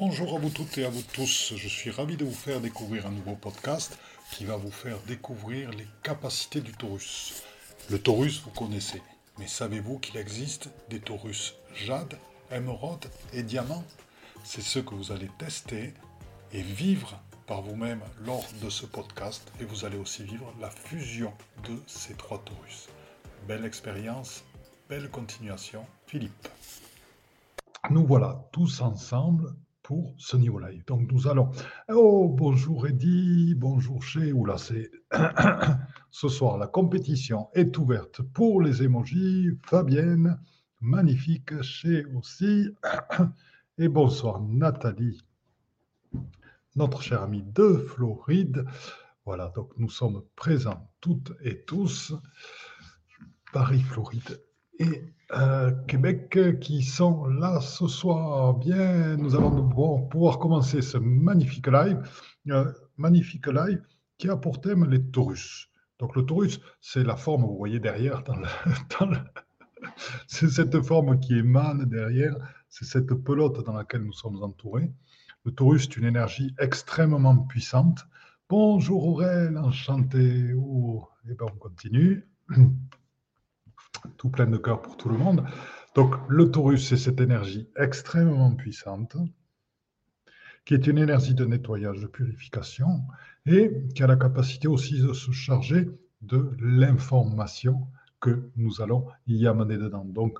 Bonjour à vous toutes et à vous tous. Je suis ravi de vous faire découvrir un nouveau podcast qui va vous faire découvrir les capacités du taurus. Le taurus, vous connaissez, mais savez-vous qu'il existe des taurus jade, émeraude et diamant C'est ce que vous allez tester et vivre par vous-même lors de ce podcast et vous allez aussi vivre la fusion de ces trois taurus. Belle expérience, belle continuation. Philippe. Nous voilà tous ensemble pour niveau live. Donc nous allons. Oh, bonjour Eddy, bonjour chez. Oula, c'est. ce soir, la compétition est ouverte pour les émojis. Fabienne, magnifique chez aussi. Et bonsoir Nathalie, notre chère amie de Floride. Voilà, donc nous sommes présents toutes et tous. Paris, Floride et euh, Québec qui sont là ce soir. Bien, nous allons pouvoir, commencer ce magnifique live, euh, magnifique live qui a pour thème les taurus. Donc le taurus, c'est la forme, vous voyez derrière, c'est cette forme qui émane derrière, c'est cette pelote dans laquelle nous sommes entourés. Le taurus est une énergie extrêmement puissante. Bonjour Aurel, enchanté. Oh, et eh ben on continue tout plein de cœur pour tout le monde. Donc le taurus, c'est cette énergie extrêmement puissante, qui est une énergie de nettoyage, de purification, et qui a la capacité aussi de se charger de l'information que nous allons y amener dedans. Donc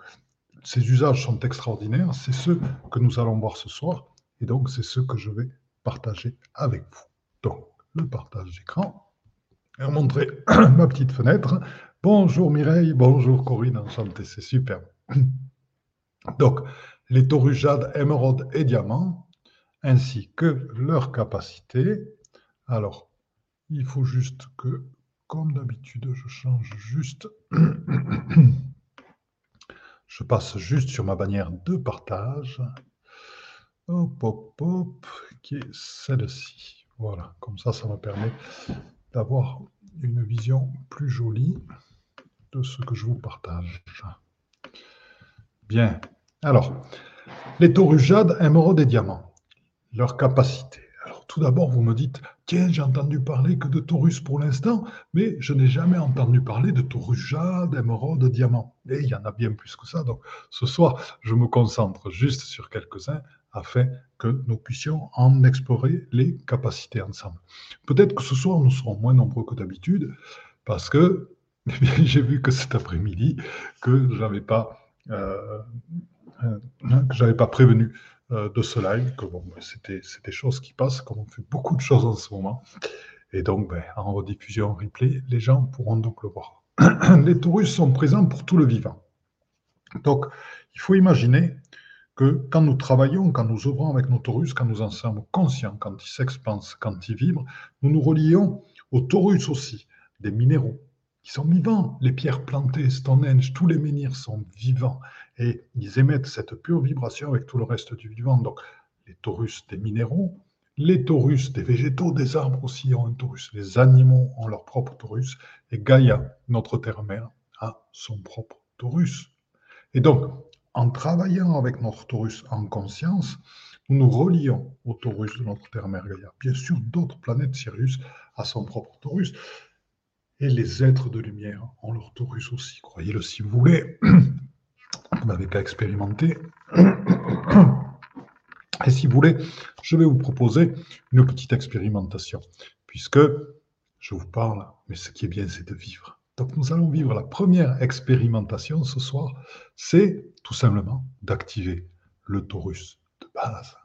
ces usages sont extraordinaires, c'est ceux que nous allons voir ce soir, et donc c'est ce que je vais partager avec vous. Donc le partage d'écran, montrer ma petite fenêtre Bonjour Mireille, bonjour Corinne, enchanté, c'est super. Donc, les taurus jade, émeraude et diamant, ainsi que leur capacité. Alors, il faut juste que, comme d'habitude, je change juste. je passe juste sur ma bannière de partage. Hop, hop, hop, qui est celle-ci. Voilà, comme ça, ça me permet d'avoir une vision plus jolie de ce que je vous partage. Bien. Alors, les taurus jade, émeraude et diamant, leur capacité. Alors, tout d'abord, vous me dites, tiens, j'ai entendu parler que de taurus pour l'instant, mais je n'ai jamais entendu parler de taurus jade, émeraude, diamant. Et il y en a bien plus que ça. Donc, ce soir, je me concentre juste sur quelques-uns afin que nous puissions en explorer les capacités ensemble. Peut-être que ce soir, nous serons moins nombreux que d'habitude, parce que eh j'ai vu que cet après-midi, que je n'avais pas, euh, euh, pas prévenu euh, de ce live, que c'était, des choses qui passent, comme on fait beaucoup de choses en ce moment. Et donc, ben, en rediffusion, en replay, les gens pourront donc le voir. les taurus sont présents pour tout le vivant. Donc, il faut imaginer que quand nous travaillons, quand nous œuvrons avec nos taurus, quand nous en sommes conscients, quand ils s'expansent, quand ils vibrent, nous nous relions aux taurus aussi, des minéraux, qui sont vivants. Les pierres plantées, Stonehenge, tous les menhirs sont vivants et ils émettent cette pure vibration avec tout le reste du vivant. Donc, les taurus des minéraux, les taurus des végétaux, des arbres aussi ont un taurus, les animaux ont leur propre taurus et Gaïa, notre terre-mère, a son propre taurus. Et donc, en travaillant avec notre taurus en conscience, nous nous relions au taurus de notre terre-mère Gaïa. Bien sûr, d'autres planètes, Sirius, a son propre taurus. Et les êtres de lumière ont leur taurus aussi, croyez-le si vous voulez. Vous n'avez qu'à expérimenter. Et si vous voulez, je vais vous proposer une petite expérimentation, puisque je vous parle, mais ce qui est bien, c'est de vivre. Donc nous allons vivre la première expérimentation ce soir, c'est tout simplement d'activer le taurus de base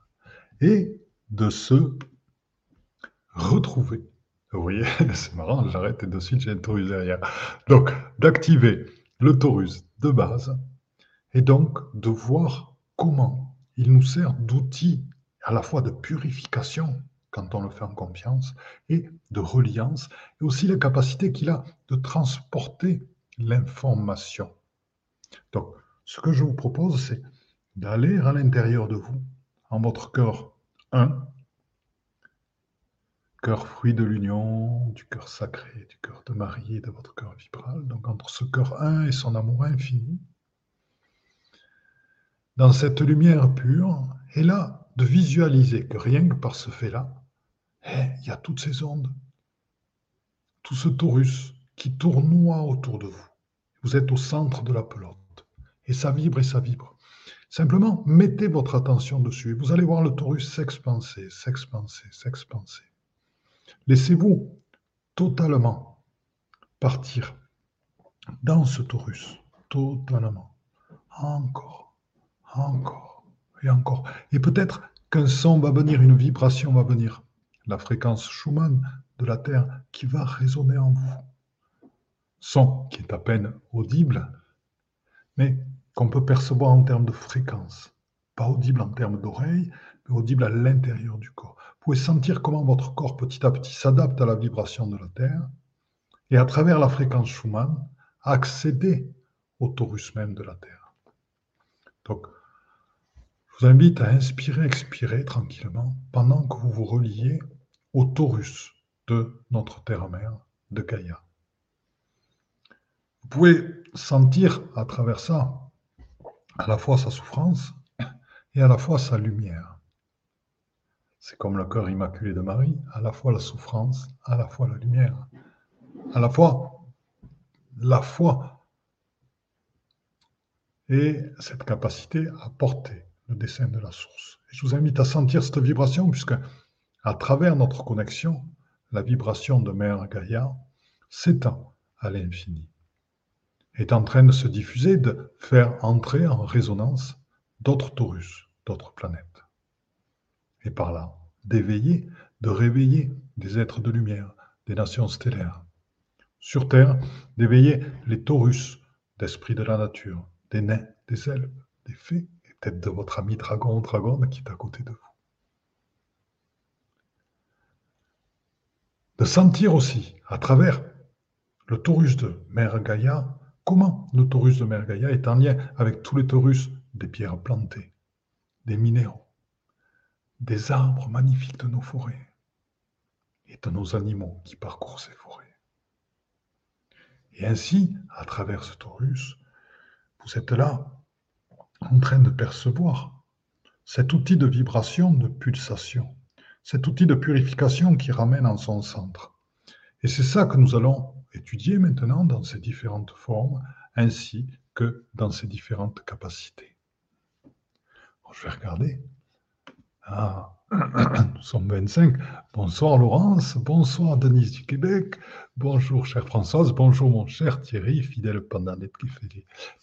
et de se retrouver vous voyez, c'est marrant, j'arrête et de suite j'ai un taurus derrière. Donc, d'activer le taurus de base et donc de voir comment il nous sert d'outil à la fois de purification quand on le fait en confiance et de reliance et aussi la capacité qu'il a de transporter l'information. Donc, ce que je vous propose, c'est d'aller à l'intérieur de vous, en votre cœur 1, cœur fruit de l'union, du cœur sacré, du cœur de Marie de votre cœur vibral, donc entre ce cœur un et son amour infini, dans cette lumière pure, et là, de visualiser que rien que par ce fait-là, eh, il y a toutes ces ondes, tout ce torus qui tournoie autour de vous. Vous êtes au centre de la pelote. Et ça vibre et ça vibre. Simplement, mettez votre attention dessus et vous allez voir le torus s'expanser, s'expanser, s'expanser. Laissez-vous totalement partir dans ce torus, totalement. Encore, encore et encore. Et peut-être qu'un son va venir, une vibration va venir. La fréquence Schumann de la Terre qui va résonner en vous son qui est à peine audible, mais qu'on peut percevoir en termes de fréquence. Pas audible en termes d'oreille, mais audible à l'intérieur du corps. Vous pouvez sentir comment votre corps petit à petit s'adapte à la vibration de la Terre et à travers la fréquence Schumann, accéder au torus même de la Terre. Donc, je vous invite à inspirer, expirer tranquillement pendant que vous vous reliez au torus de notre Terre-Mère, de Gaïa. Vous pouvez sentir à travers ça à la fois sa souffrance et à la fois sa lumière. C'est comme le cœur immaculé de Marie, à la fois la souffrance, à la fois la lumière, à la fois la foi et cette capacité à porter le dessin de la source. je vous invite à sentir cette vibration puisque à travers notre connexion, la vibration de Mère Gaïa s'étend à l'infini est en train de se diffuser, de faire entrer en résonance d'autres taurus, d'autres planètes. Et par là, d'éveiller, de réveiller des êtres de lumière, des nations stellaires. Sur Terre, d'éveiller les taurus d'esprit de la nature, des nains, des elfes, des fées, et peut-être de votre ami dragon ou dragonne qui est à côté de vous. De sentir aussi, à travers le taurus de Mère Gaïa, Comment le taurus de Mergaïa est en lien avec tous les taurus des pierres plantées, des minéraux, des arbres magnifiques de nos forêts et de nos animaux qui parcourent ces forêts. Et ainsi, à travers ce taurus, vous êtes là en train de percevoir cet outil de vibration, de pulsation, cet outil de purification qui ramène en son centre. Et c'est ça que nous allons étudier maintenant dans ses différentes formes ainsi que dans ses différentes capacités. je vais regarder. Ah, nous sommes 25. Bonsoir Laurence, bonsoir Denise du Québec, bonjour chère Françoise, bonjour mon cher Thierry, fidèle pendant d'être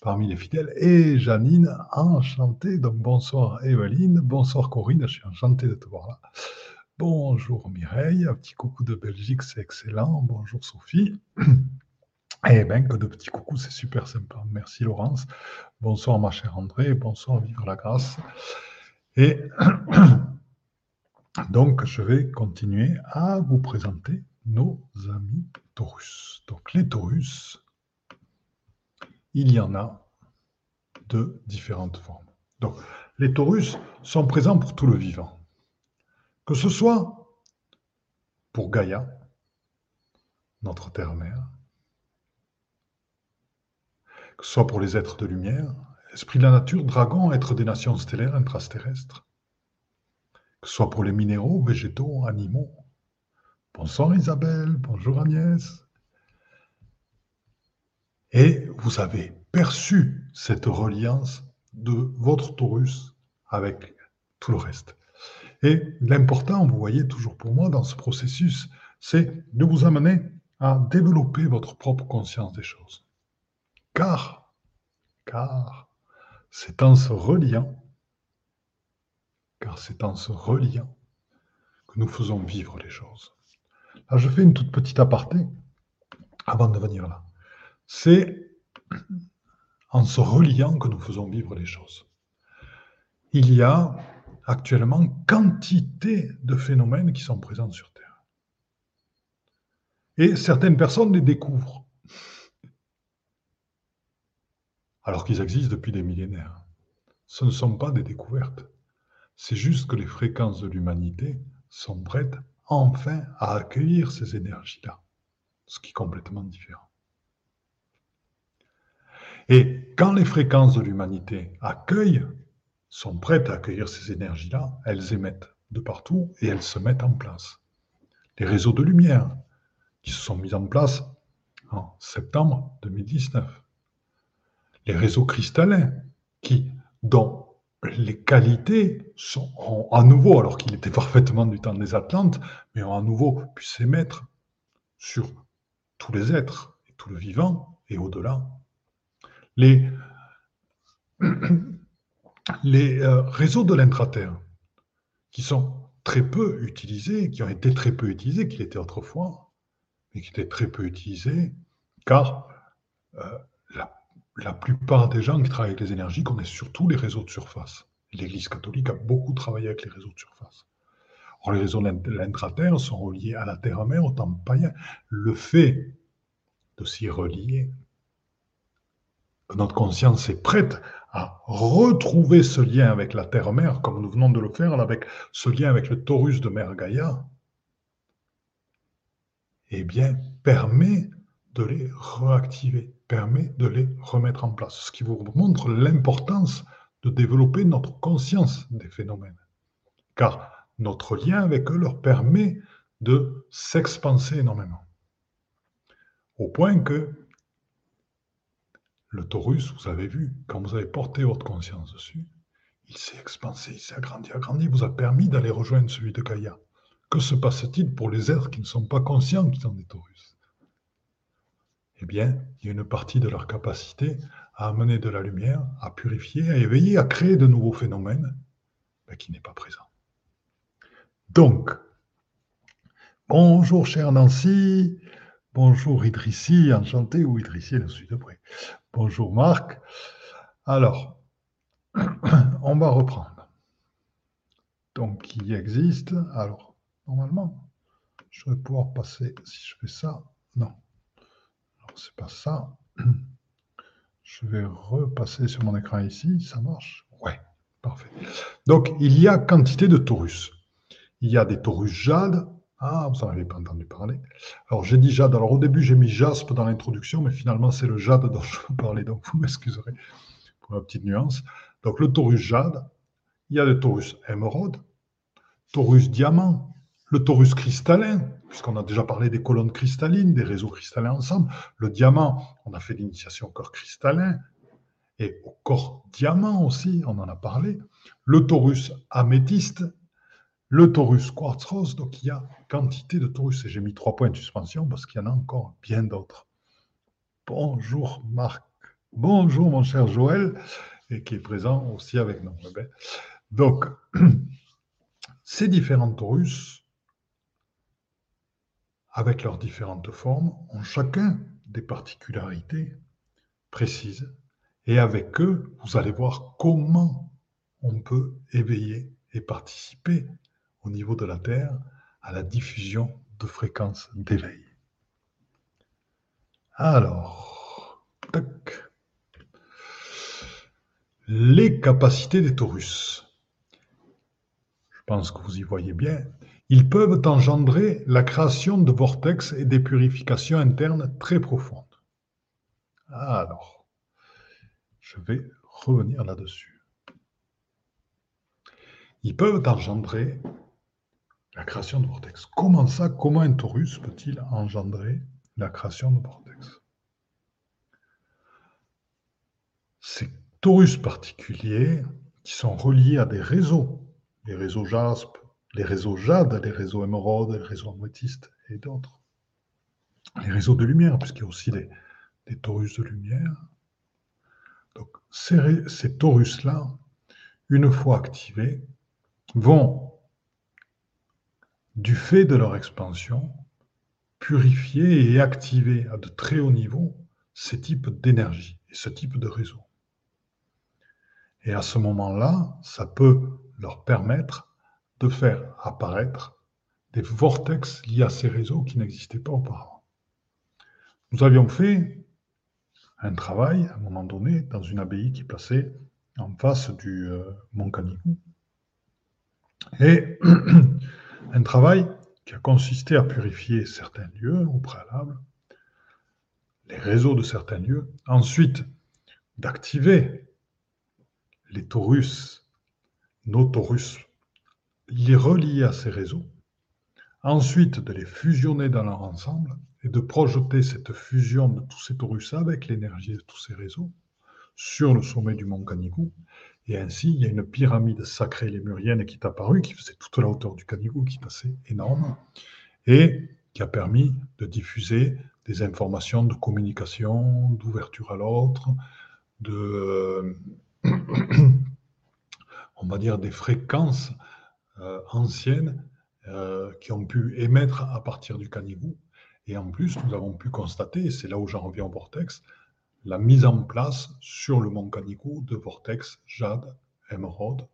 parmi les fidèles, et Janine, enchantée. Donc bonsoir Evelyne, bonsoir Corinne, je suis enchanté de te voir là. Bonjour Mireille, un petit coucou de Belgique, c'est excellent. Bonjour Sophie. Eh bien, que de petits coucous, c'est super sympa. Merci Laurence. Bonsoir ma chère André. Bonsoir Vivre la grâce. Et donc, je vais continuer à vous présenter nos amis Taurus. Donc, les Taurus, il y en a de différentes formes. Donc, les Taurus sont présents pour tout le vivant. Que ce soit pour Gaïa, notre terre-mère, que ce soit pour les êtres de lumière, esprit de la nature, dragon, êtres des nations stellaires, intrasterrestres, que ce soit pour les minéraux, végétaux, animaux. Bonsoir Isabelle, bonjour Agnès. Et vous avez perçu cette reliance de votre Taurus avec tout le reste. Et l'important, vous voyez toujours pour moi dans ce processus, c'est de vous amener à développer votre propre conscience des choses. Car, car, c'est en se reliant, car c'est en se reliant que nous faisons vivre les choses. Là, je fais une toute petite aparté avant de venir là. C'est en se reliant que nous faisons vivre les choses. Il y a actuellement quantité de phénomènes qui sont présents sur Terre. Et certaines personnes les découvrent, alors qu'ils existent depuis des millénaires. Ce ne sont pas des découvertes. C'est juste que les fréquences de l'humanité sont prêtes enfin à accueillir ces énergies-là, ce qui est complètement différent. Et quand les fréquences de l'humanité accueillent sont prêtes à accueillir ces énergies-là, elles émettent de partout et elles se mettent en place. Les réseaux de lumière qui se sont mis en place en septembre 2019. Les réseaux cristallins qui, dont les qualités sont, à nouveau, alors qu'il était parfaitement du temps des Atlantes, mais ont à nouveau pu s'émettre sur tous les êtres et tout le vivant et au-delà. Les, les euh, réseaux de l'intraterre, qui sont très peu utilisés, qui ont été très peu utilisés, qui l'étaient autrefois, mais qui étaient très peu utilisés, car euh, la plupart des gens qui travaillent avec les énergies connaissent surtout les réseaux de surface. L'Église catholique a beaucoup travaillé avec les réseaux de surface. Or, les réseaux de l'intraterre sont reliés à la terre-mère au temps païen. Le fait de s'y relier, notre conscience est prête à retrouver ce lien avec la terre-mère, comme nous venons de le faire avec ce lien avec le Taurus de Mère Gaïa, eh bien, permet de les réactiver, permet de les remettre en place. Ce qui vous montre l'importance de développer notre conscience des phénomènes. Car notre lien avec eux leur permet de s'expanser énormément. Au point que le taurus, vous avez vu, quand vous avez porté votre conscience dessus, il s'est expansé, il s'est agrandi, agrandi, vous a permis d'aller rejoindre celui de Gaïa. Que se passe-t-il pour les êtres qui ne sont pas conscients qu'ils sont des taurus eh bien, il y a une partie de leur capacité à amener de la lumière, à purifier, à éveiller, à créer de nouveaux phénomènes, qui n'est pas présent. Donc, bonjour chère Nancy, bonjour Idrissi, enchanté, ou Idrissi, je suis de près. Bonjour Marc. Alors, on va reprendre. Donc, il existe, alors, normalement, je vais pouvoir passer, si je fais ça, non, c'est pas ça. Je vais repasser sur mon écran ici. Ça marche? Ouais, parfait. Donc, il y a quantité de taurus. Il y a des taurus jade. Ah, vous n'en avez pas entendu parler. Alors, j'ai dit jade. Alors, au début, j'ai mis jaspe dans l'introduction, mais finalement, c'est le jade dont je veux parler. Donc, vous m'excuserez pour la petite nuance. Donc, le taurus jade. Il y a le taurus émeraude, taurus diamant, le taurus cristallin, puisqu'on a déjà parlé des colonnes cristallines, des réseaux cristallins ensemble. Le diamant, on a fait l'initiation au corps cristallin et au corps diamant aussi, on en a parlé. Le taurus améthyste, le taurus quartz rose, donc il y a quantité de taurus. Et j'ai mis trois points de suspension parce qu'il y en a encore bien d'autres. Bonjour Marc. Bonjour mon cher Joël, et qui est présent aussi avec nous. Eh ben, donc, ces différents taurus avec leurs différentes formes, ont chacun des particularités précises. Et avec eux, vous allez voir comment on peut éveiller et participer au niveau de la Terre à la diffusion de fréquences d'éveil. Alors. Les capacités des taurus. Je pense que vous y voyez bien. Ils peuvent engendrer la création de vortex et des purifications internes très profondes. Alors, je vais revenir là-dessus. Ils peuvent engendrer la création de vortex. Comment ça Comment un taurus peut-il engendrer la création de vortex? Ces taurus particuliers qui sont reliés à des réseaux, des réseaux JASP, les réseaux jade, les réseaux émeraude, les réseaux améthystes et d'autres. Les réseaux de lumière, puisqu'il y a aussi des, des taurus de lumière. Donc, ces, ces taurus-là, une fois activés, vont, du fait de leur expansion, purifier et activer à de très hauts niveaux ces types d'énergie et ce type de réseau. Et à ce moment-là, ça peut leur permettre de faire apparaître des vortex liés à ces réseaux qui n'existaient pas auparavant. Nous avions fait un travail, à un moment donné, dans une abbaye qui est placée en face du euh, Mont Canigou. Et un travail qui a consisté à purifier certains lieux au préalable, les réseaux de certains lieux, ensuite d'activer les taurus nos taurus, les relier à ces réseaux, ensuite de les fusionner dans leur ensemble et de projeter cette fusion de tous ces taurus avec l'énergie de tous ces réseaux sur le sommet du mont Canigou. Et ainsi, il y a une pyramide sacrée lémurienne qui est apparue, qui faisait toute la hauteur du Canigou, qui passait énorme, et qui a permis de diffuser des informations de communication, d'ouverture à l'autre, de, on va dire, des fréquences euh, anciennes euh, qui ont pu émettre à partir du Canigou. Et en plus, nous avons pu constater, et c'est là où j'en reviens au vortex, la mise en place sur le mont Canigou de vortex, jade, émeraude,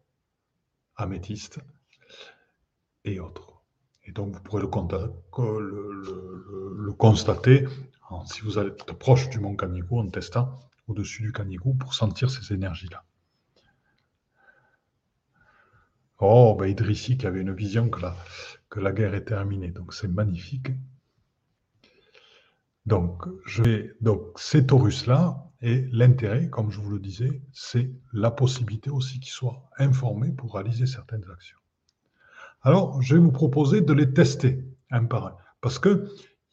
améthyste et autres. Et donc, vous pourrez le, constater si vous êtes proche du mont Canigou en testant au-dessus du Canigou pour sentir ces énergies-là. Oh, ben Idrissi qui avait une vision que la, que la guerre est terminée, donc c'est magnifique. Donc, je vais, donc ces taurus-là, et l'intérêt, comme je vous le disais, c'est la possibilité aussi qu'ils soient informés pour réaliser certaines actions. Alors, je vais vous proposer de les tester un par un. Parce que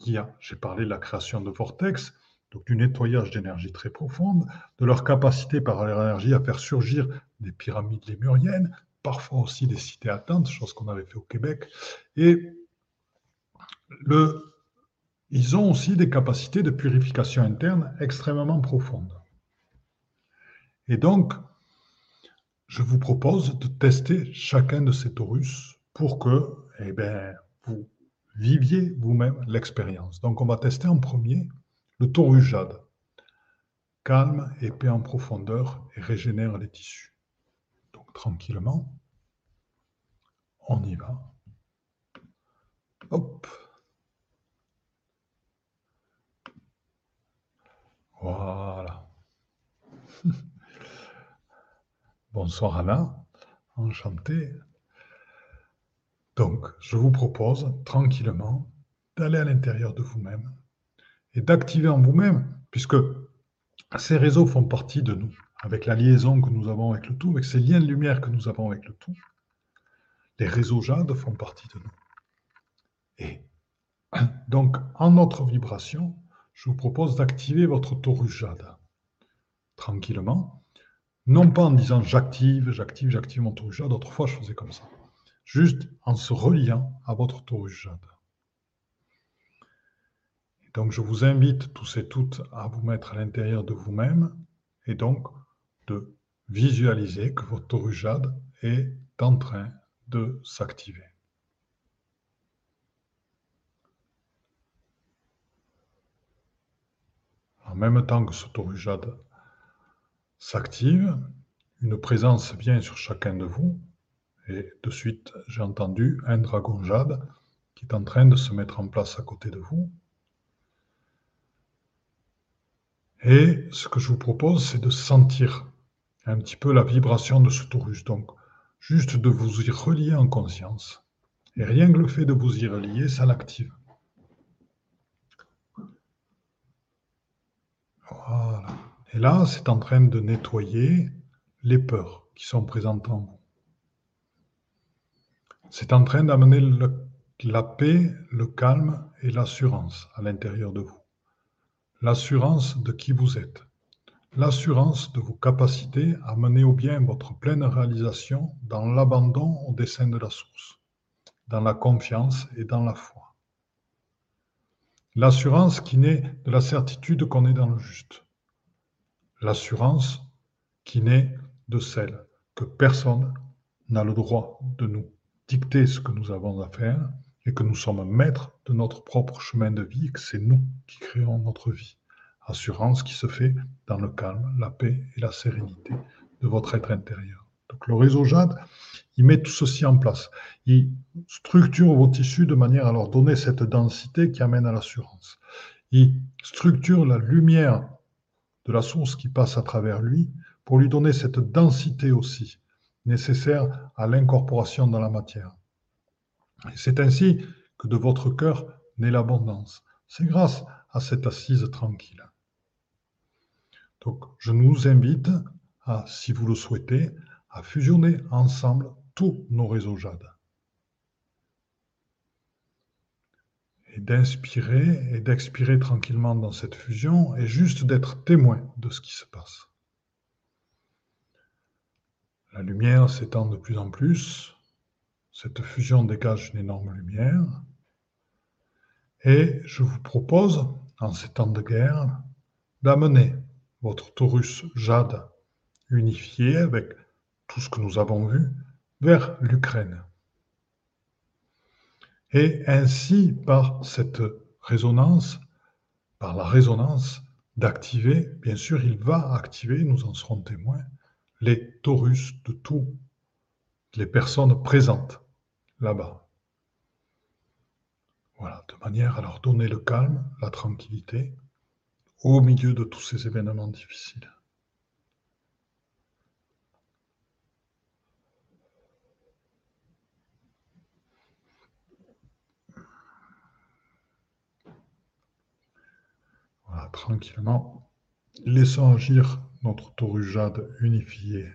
j'ai parlé de la création de vortex, donc du nettoyage d'énergie très profonde, de leur capacité par leur énergie à faire surgir des pyramides lémuriennes, parfois aussi des cités atteintes, chose qu'on avait fait au Québec. Et le, ils ont aussi des capacités de purification interne extrêmement profondes. Et donc, je vous propose de tester chacun de ces taurus pour que eh bien, vous viviez vous-même l'expérience. Donc, on va tester en premier le taurus jade. Calme, épais en profondeur et régénère les tissus. Donc, tranquillement, on y va. Hop. Voilà. Bonsoir Anna, enchanté. Donc, je vous propose tranquillement d'aller à l'intérieur de vous-même et d'activer en vous-même, puisque ces réseaux font partie de nous, avec la liaison que nous avons avec le tout, avec ces liens de lumière que nous avons avec le tout. Les réseaux jade font partie de nous. Et donc, en notre vibration, je vous propose d'activer votre taurus jade tranquillement. Non pas en disant j'active, j'active, j'active mon taurus jade. Autrefois, je faisais comme ça. Juste en se reliant à votre taurus jade. donc, je vous invite tous et toutes à vous mettre à l'intérieur de vous-même et donc de visualiser que votre taurus jade est en train de s'activer. En même temps que ce jade s'active, une présence vient sur chacun de vous, et de suite j'ai entendu un dragon jade qui est en train de se mettre en place à côté de vous. Et ce que je vous propose, c'est de sentir un petit peu la vibration de ce taurus. Donc, juste de vous y relier en conscience. Et rien que le fait de vous y relier, ça l'active. Voilà. Et là, c'est en train de nettoyer les peurs qui sont présentes en vous. C'est en train d'amener la paix, le calme et l'assurance à l'intérieur de vous. L'assurance de qui vous êtes. L'assurance de vos capacités à mener au bien votre pleine réalisation dans l'abandon au dessein de la source, dans la confiance et dans la foi. L'assurance qui naît de la certitude qu'on est dans le juste. L'assurance qui naît de celle que personne n'a le droit de nous dicter ce que nous avons à faire et que nous sommes maîtres de notre propre chemin de vie et que c'est nous qui créons notre vie. Assurance qui se fait dans le calme, la paix et la sérénité de votre être intérieur. Donc le réseau Jade, il met tout ceci en place. Il structure vos tissus de manière à leur donner cette densité qui amène à l'assurance. Il structure la lumière de la source qui passe à travers lui pour lui donner cette densité aussi nécessaire à l'incorporation dans la matière. C'est ainsi que de votre cœur naît l'abondance. C'est grâce à cette assise tranquille. Donc, je nous invite à, si vous le souhaitez, à fusionner ensemble tous nos réseaux jade. Et d'inspirer et d'expirer tranquillement dans cette fusion et juste d'être témoin de ce qui se passe. La lumière s'étend de plus en plus, cette fusion dégage une énorme lumière, et je vous propose, en ces temps de guerre, d'amener votre Taurus jade unifié avec tout ce que nous avons vu vers l'Ukraine. Et ainsi, par cette résonance, par la résonance, d'activer, bien sûr, il va activer, nous en serons témoins, les taurus de toutes les personnes présentes là-bas. Voilà, de manière à leur donner le calme, la tranquillité, au milieu de tous ces événements difficiles. Tranquillement, laissant agir notre taurus jade unifié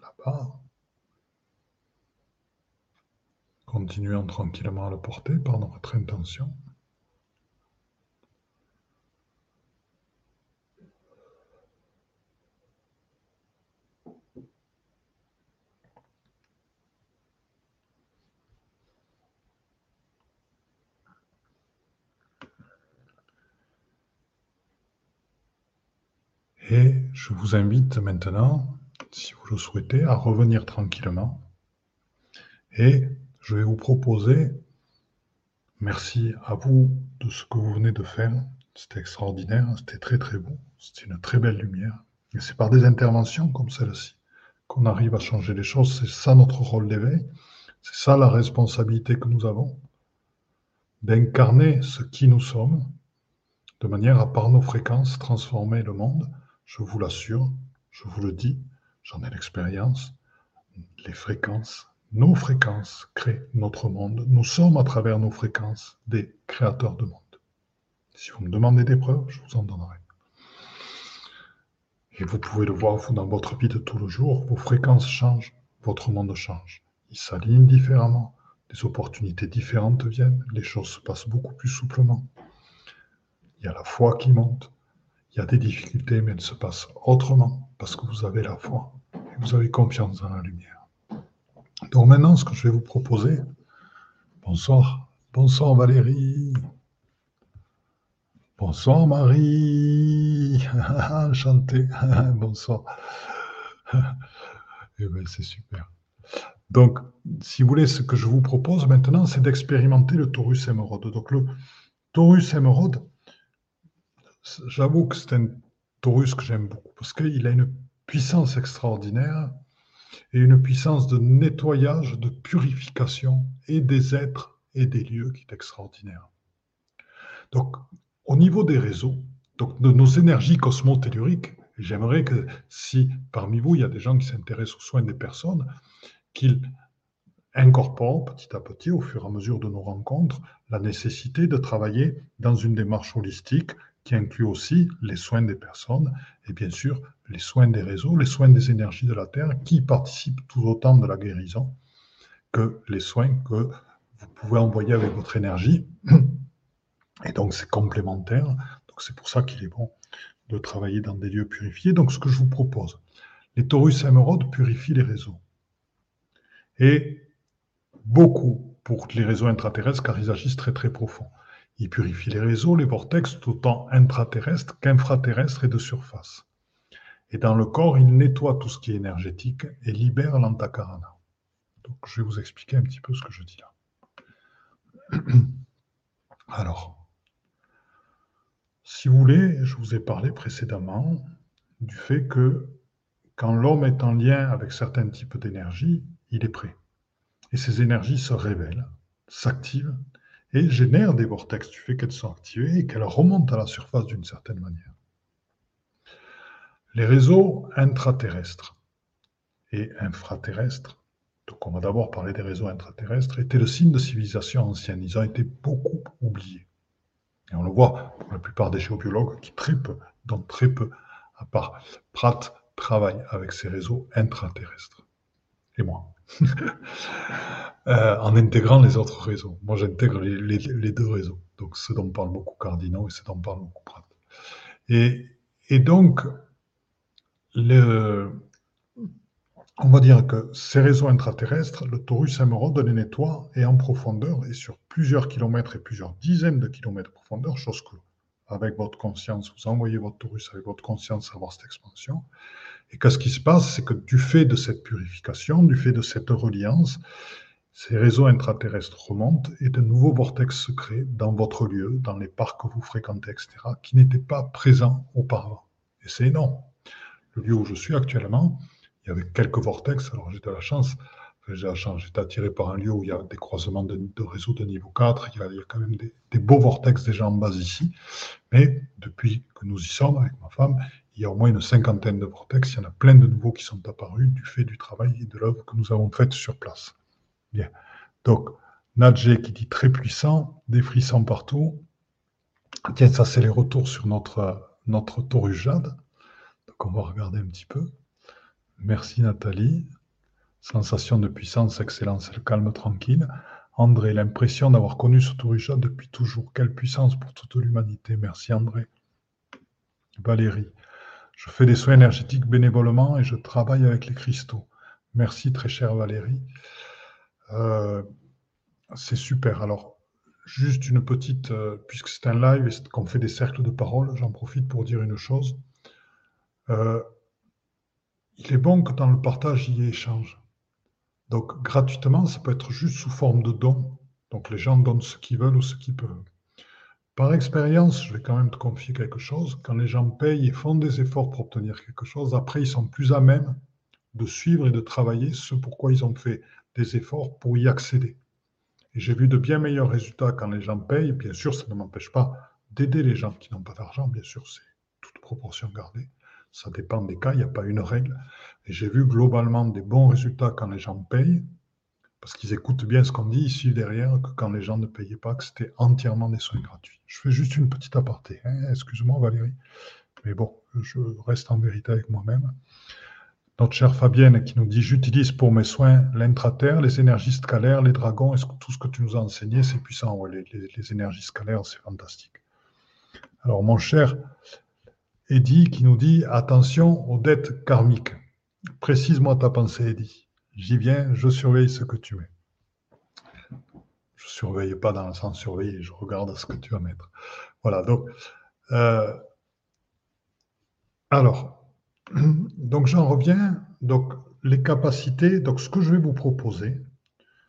là-bas. Continuons tranquillement à le porter par notre intention. Et je vous invite maintenant, si vous le souhaitez, à revenir tranquillement. Et je vais vous proposer, merci à vous de ce que vous venez de faire. C'était extraordinaire, c'était très très beau, c'était une très belle lumière. Et c'est par des interventions comme celle-ci qu'on arrive à changer les choses. C'est ça notre rôle d'éveil. C'est ça la responsabilité que nous avons d'incarner ce qui nous sommes, de manière à, par nos fréquences, transformer le monde je vous l'assure, je vous le dis, j'en ai l'expérience, les fréquences, nos fréquences créent notre monde. Nous sommes à travers nos fréquences des créateurs de monde. Si vous me demandez des preuves, je vous en donnerai. Et vous pouvez le voir, vous, dans votre vie de tous les jours, vos fréquences changent, votre monde change. Il s'aligne différemment, des opportunités différentes viennent, les choses se passent beaucoup plus souplement. Il y a la foi qui monte, il y a des difficultés, mais elles se passent autrement parce que vous avez la foi et vous avez confiance dans la lumière. Donc maintenant, ce que je vais vous proposer, bonsoir, bonsoir Valérie, bonsoir Marie, enchantée, bonsoir. Eh bien, c'est super. Donc, si vous voulez, ce que je vous propose maintenant, c'est d'expérimenter le Taurus émeraude. Donc, le Taurus émeraude, J'avoue que c'est un taurus que j'aime beaucoup parce qu'il a une puissance extraordinaire et une puissance de nettoyage, de purification et des êtres et des lieux qui est extraordinaire. Donc, au niveau des réseaux, donc de nos énergies cosmotelluriques, j'aimerais que si parmi vous, il y a des gens qui s'intéressent aux soins des personnes, qu'ils incorporent petit à petit, au fur et à mesure de nos rencontres, la nécessité de travailler dans une démarche holistique qui inclut aussi les soins des personnes et bien sûr les soins des réseaux, les soins des énergies de la Terre, qui participent tout autant de la guérison que les soins que vous pouvez envoyer avec votre énergie. Et donc c'est complémentaire. Donc c'est pour ça qu'il est bon de travailler dans des lieux purifiés. Donc ce que je vous propose, les taurus émeraudes purifient les réseaux. Et beaucoup pour les réseaux intraterrestres car ils agissent très très profond. Il purifie les réseaux, les vortex, autant intraterrestres qu'infraterrestres et de surface. Et dans le corps, il nettoie tout ce qui est énergétique et libère l'antakarana. Donc, je vais vous expliquer un petit peu ce que je dis là. Alors, si vous voulez, je vous ai parlé précédemment du fait que quand l'homme est en lien avec certains types d'énergie, il est prêt. Et ces énergies se révèlent, s'activent et génèrent des vortex du fait qu'elles sont activées et qu'elles remontent à la surface d'une certaine manière. Les réseaux intraterrestres et infraterrestres, donc on va d'abord parler des réseaux intraterrestres, étaient le signe de civilisation ancienne. Ils ont été beaucoup oubliés. Et on le voit pour la plupart des géobiologues qui très peu, donc très peu, à part Pratt, travaillent avec ces réseaux intraterrestres. et moi. Euh, en intégrant les autres réseaux. Moi, j'intègre les, deux réseaux. Donc, ce dont parle beaucoup Cardinaux et ce dont parle beaucoup Pratt. Et, et donc, on va dire que ces réseaux intraterrestres, le Taurus émeraude les nettoie et en profondeur et sur plusieurs kilomètres et plusieurs dizaines de kilomètres de profondeur, chose que avec votre conscience, vous envoyez votre Taurus avec votre conscience avoir cette expansion. Et qu'est-ce qui se passe C'est que du fait de cette purification, du fait de cette reliance, ces réseaux intraterrestres remontent et de nouveaux vortex se créent dans votre lieu, dans les parcs que vous fréquentez, etc., qui n'étaient pas présents auparavant. Et c'est énorme. Le lieu où je suis actuellement, il y avait quelques vortex, alors j'ai de la chance, j'ai été attiré par un lieu où il y a des croisements de, réseaux de niveau 4, il y a, quand même des, beaux vortex déjà en base ici, mais depuis que nous y sommes avec ma femme, il y a au moins une cinquantaine de vortex, il y en a plein de nouveaux qui sont apparus du fait du travail et de l'œuvre que nous avons faite sur place. Bien. Donc, Nadje qui dit très puissant, des frissons partout. Tiens, ça c'est les retours sur notre, notre. Donc on va regarder un petit peu. Merci Nathalie. Sensation de puissance, excellence, le calme tranquille. André, l'impression d'avoir connu ce Tourija depuis toujours. Quelle puissance pour toute l'humanité. Merci André. Valérie, je fais des soins énergétiques bénévolement et je travaille avec les cristaux. Merci très chère Valérie. Euh, c'est super. Alors, juste une petite, euh, puisque c'est un live et qu'on fait des cercles de parole, j'en profite pour dire une chose. Euh, il est bon que dans le partage, il y ait échange. Donc, gratuitement, ça peut être juste sous forme de don. Donc, les gens donnent ce qu'ils veulent ou ce qu'ils peuvent. Par expérience, je vais quand même te confier quelque chose. Quand les gens payent et font des efforts pour obtenir quelque chose, après, ils sont plus à même de suivre et de travailler ce pourquoi ils ont fait des efforts pour y accéder. Et j'ai vu de bien meilleurs résultats quand les gens payent. Bien sûr, ça ne m'empêche pas d'aider les gens qui n'ont pas d'argent. Bien sûr, c'est toute proportion gardée. Ça dépend des cas, il n'y a pas une règle. J'ai vu globalement des bons résultats quand les gens payent, parce qu'ils écoutent bien ce qu'on dit ici derrière, que quand les gens ne payaient pas, que c'était entièrement des soins gratuits. Je fais juste une petite aparté. Hein. Excuse-moi Valérie. Mais bon, je reste en vérité avec moi-même. Notre chère Fabienne qui nous dit J'utilise pour mes soins l'intraterre, les énergies scalaires, les dragons, tout ce que tu nous as enseigné, c'est puissant? Les, énergies scalaires, c'est fantastique. Alors, mon cher Eddie qui nous dit attention aux dettes karmiques. Précise-moi ta pensée, Eddie. J'y viens, je surveille ce que tu mets. Je surveille pas dans le sens surveiller, je regarde ce que tu vas mettre. Voilà, donc, euh, alors, donc j'en reviens. Donc, les capacités, donc ce que je vais vous proposer,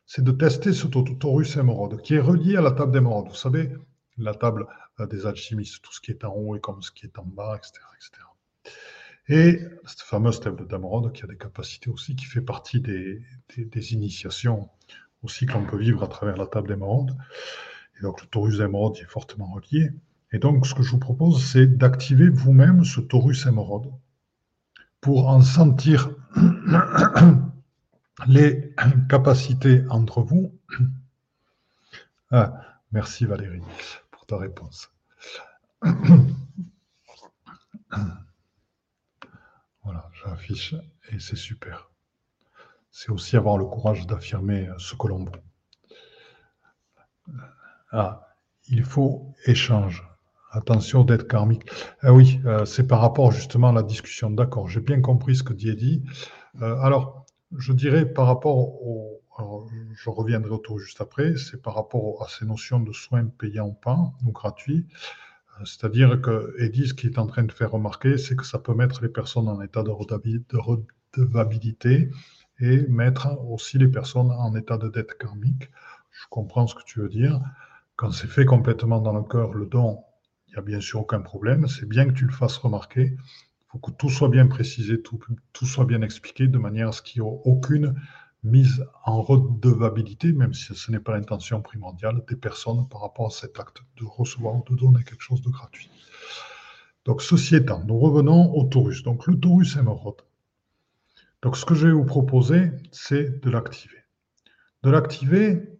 c'est de tester ce Taurus émeraude qui est relié à la table d'émeraude. Vous savez, la table des alchimistes, tout ce qui est en haut et comme ce qui est en bas, etc. etc. Et cette fameuse table d'émeraude qui a des capacités aussi, qui fait partie des, initiations aussi qu'on peut vivre à travers la table d'émeraude. Et donc le taurus d'émeraude est fortement relié. Et donc ce que je vous propose, c'est d'activer vous-même ce taurus émeraude pour en sentir les capacités entre vous. Ah, merci Valérie ta réponse. Voilà, j'affiche et c'est super. C'est aussi avoir le courage d'affirmer ce que l'on veut. Ah, il faut échange. Attention d'être karmique. Ah oui, euh, c'est par rapport justement à la discussion. D'accord, j'ai bien compris ce que dit. Euh, alors, je dirais par rapport au, je reviendrai autour juste après, c'est par rapport à ces notions de soins payants ou pas, ou gratuits. Euh, c'est-à-dire que Edith, ce qu'il est en train de faire remarquer, c'est que ça peut mettre les personnes en état de redevabilité et mettre aussi les personnes en état de dette karmique. Je comprends ce que tu veux dire. Quand c'est fait complètement dans le cœur, le don, il n'y a bien sûr aucun problème. C'est bien que tu le fasses remarquer. Il faut que tout soit bien précisé, tout, tout soit bien expliqué, de manière à ce qu'il n'y ait aucune mise en redevabilité, même si ce n'est pas l'intention primordiale des personnes par rapport à cet acte de recevoir ou de donner quelque chose de gratuit. Donc, ceci étant, nous revenons au taurus. Donc, le taurus émeraude. Donc, ce que je vais vous proposer, c'est de l'activer. De l'activer,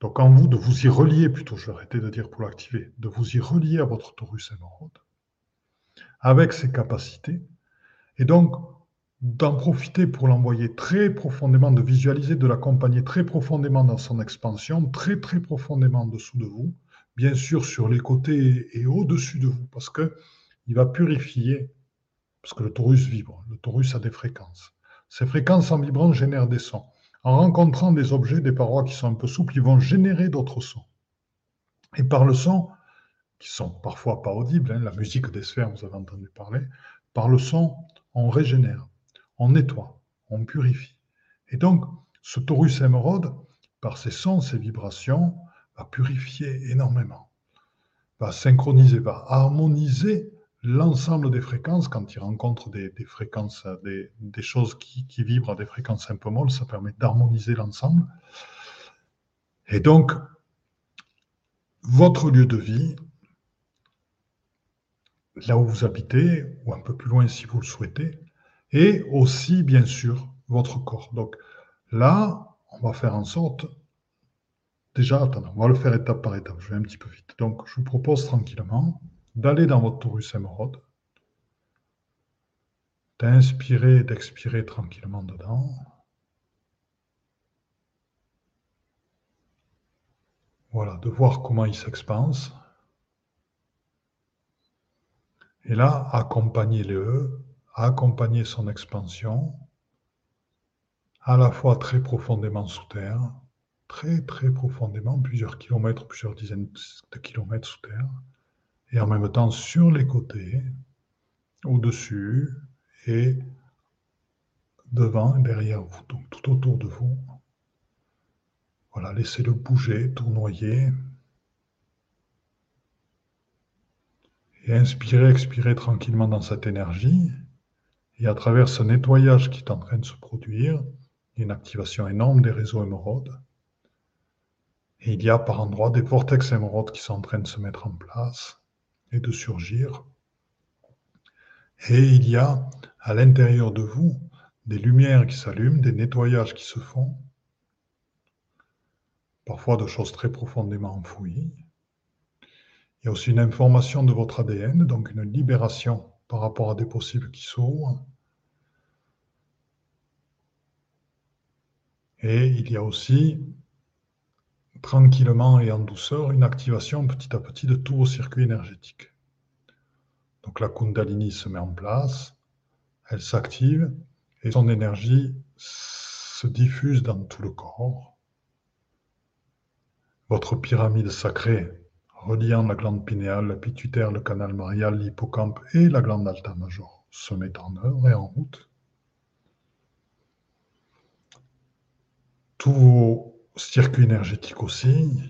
donc en vous, de vous y relier, plutôt, je vais arrêter de dire pour l'activer, de vous y relier à votre taurus émeraude, avec ses capacités, et donc d'en profiter pour l'envoyer très profondément, de visualiser, de l'accompagner très profondément dans son expansion, très très profondément en dessous de vous, bien sûr sur les côtés et au-dessus de vous, parce que il va purifier, parce que le taurus vibre, le taurus a des fréquences. Ces fréquences en vibrant génèrent des sons. En rencontrant des objets, des parois qui sont un peu souples, ils vont générer d'autres sons. Et par le son, qui sont parfois pas audibles, hein, la musique des sphères, vous avez entendu parler, par le son, on régénère on nettoie, on purifie. Et donc, ce taurus émeraude, par ses sons, ses vibrations, va purifier énormément, va synchroniser, va harmoniser l'ensemble des fréquences. Quand il rencontre des, fréquences, des, choses qui, qui, vibrent à des fréquences un peu molles, ça permet d'harmoniser l'ensemble. Et donc, votre lieu de vie, là où vous habitez, ou un peu plus loin si vous le souhaitez, et aussi, bien sûr, votre corps. Donc là, on va faire en sorte, déjà, attendez, on va le faire étape par étape, je vais un petit peu vite. Donc, je vous propose tranquillement d'aller dans votre taurus émeraude, d'inspirer et d'expirer tranquillement dedans. Voilà, de voir comment il s'expanse. Et là, accompagnez-le accompagner son expansion, à la fois très profondément sous terre, très très profondément, plusieurs kilomètres, plusieurs dizaines de kilomètres sous terre, et en même temps sur les côtés, au-dessus et devant et derrière vous, donc tout autour de vous. Voilà, laissez-le bouger, tournoyer. Et inspirez, expirez tranquillement dans cette énergie. Et à travers ce nettoyage qui est en train de se produire, il y a une activation énorme des réseaux émeraudes. Et il y a par endroits des vortex émeraudes qui sont en train de se mettre en place et de surgir. Et il y a à l'intérieur de vous des lumières qui s'allument, des nettoyages qui se font, parfois de choses très profondément enfouies. Il y a aussi une information de votre ADN, donc une libération par rapport à des possibles qui s'ouvrent. Et il y a aussi, tranquillement et en douceur, une activation petit à petit de tous vos circuits énergétiques. Donc la Kundalini se met en place, elle s'active et son énergie se diffuse dans tout le corps. Votre pyramide sacrée reliant la glande pinéale, la pituitaire, le canal marial, l'hippocampe et la glande alta major se mettent en œuvre et en route. Tous vos circuits énergétiques aussi,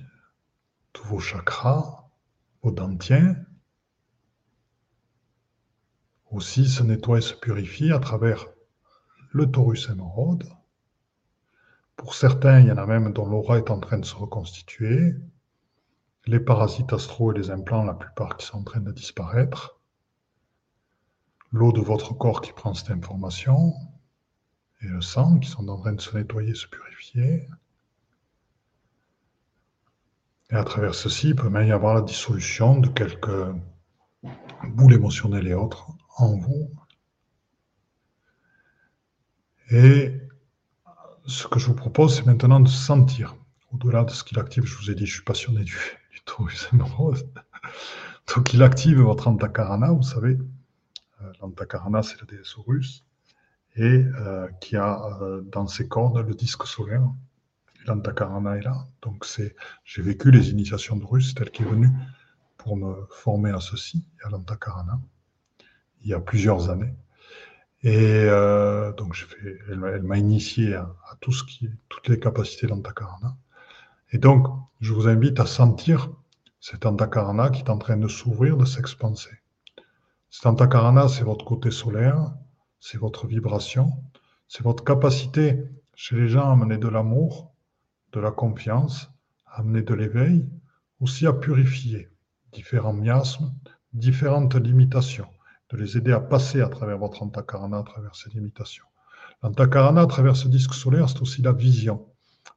tous vos chakras, vos dentiens, aussi se nettoient et se purifient à travers le taurus émeraude. Pour certains, il y en a même dont l'aura est en train de se reconstituer, les parasites astraux et les implants, la plupart qui sont en train de disparaître, l'eau de votre corps qui prend cette information, et le sang qui sont en train de se nettoyer, se purifier. Et à travers ceci, il peut même y avoir la dissolution de quelques boules émotionnelles et autres en vous. Et ce que je vous propose, c'est maintenant de sentir, au-delà de ce qu'il active, je vous ai dit, je suis passionné du, Donc il active votre antakarana, vous savez. Euh, l'antakarana, c'est le déesse russe, et euh, qui a euh, dans ses cordes le disque solaire. L'antakarana est là. Donc c'est, j'ai vécu les initiations de russe, tel qu'il est venu pour me former à ceci, à l'antakarana, il y a plusieurs années. Et donc elle, m'a initié à, tout ce qui, toutes les capacités d'antakarana. Et donc, je vous invite à sentir cet antakarana qui est en train de s'ouvrir, de s'expanser. Cet antakarana, c'est votre côté solaire, c'est votre vibration, c'est votre capacité chez les gens à amener de l'amour, de la confiance, à amener de l'éveil, aussi à purifier différents miasmes, différentes limitations, de les aider à passer à travers votre antakarana, à travers ces limitations. L'antakarana, à travers ce disque solaire, c'est aussi la vision.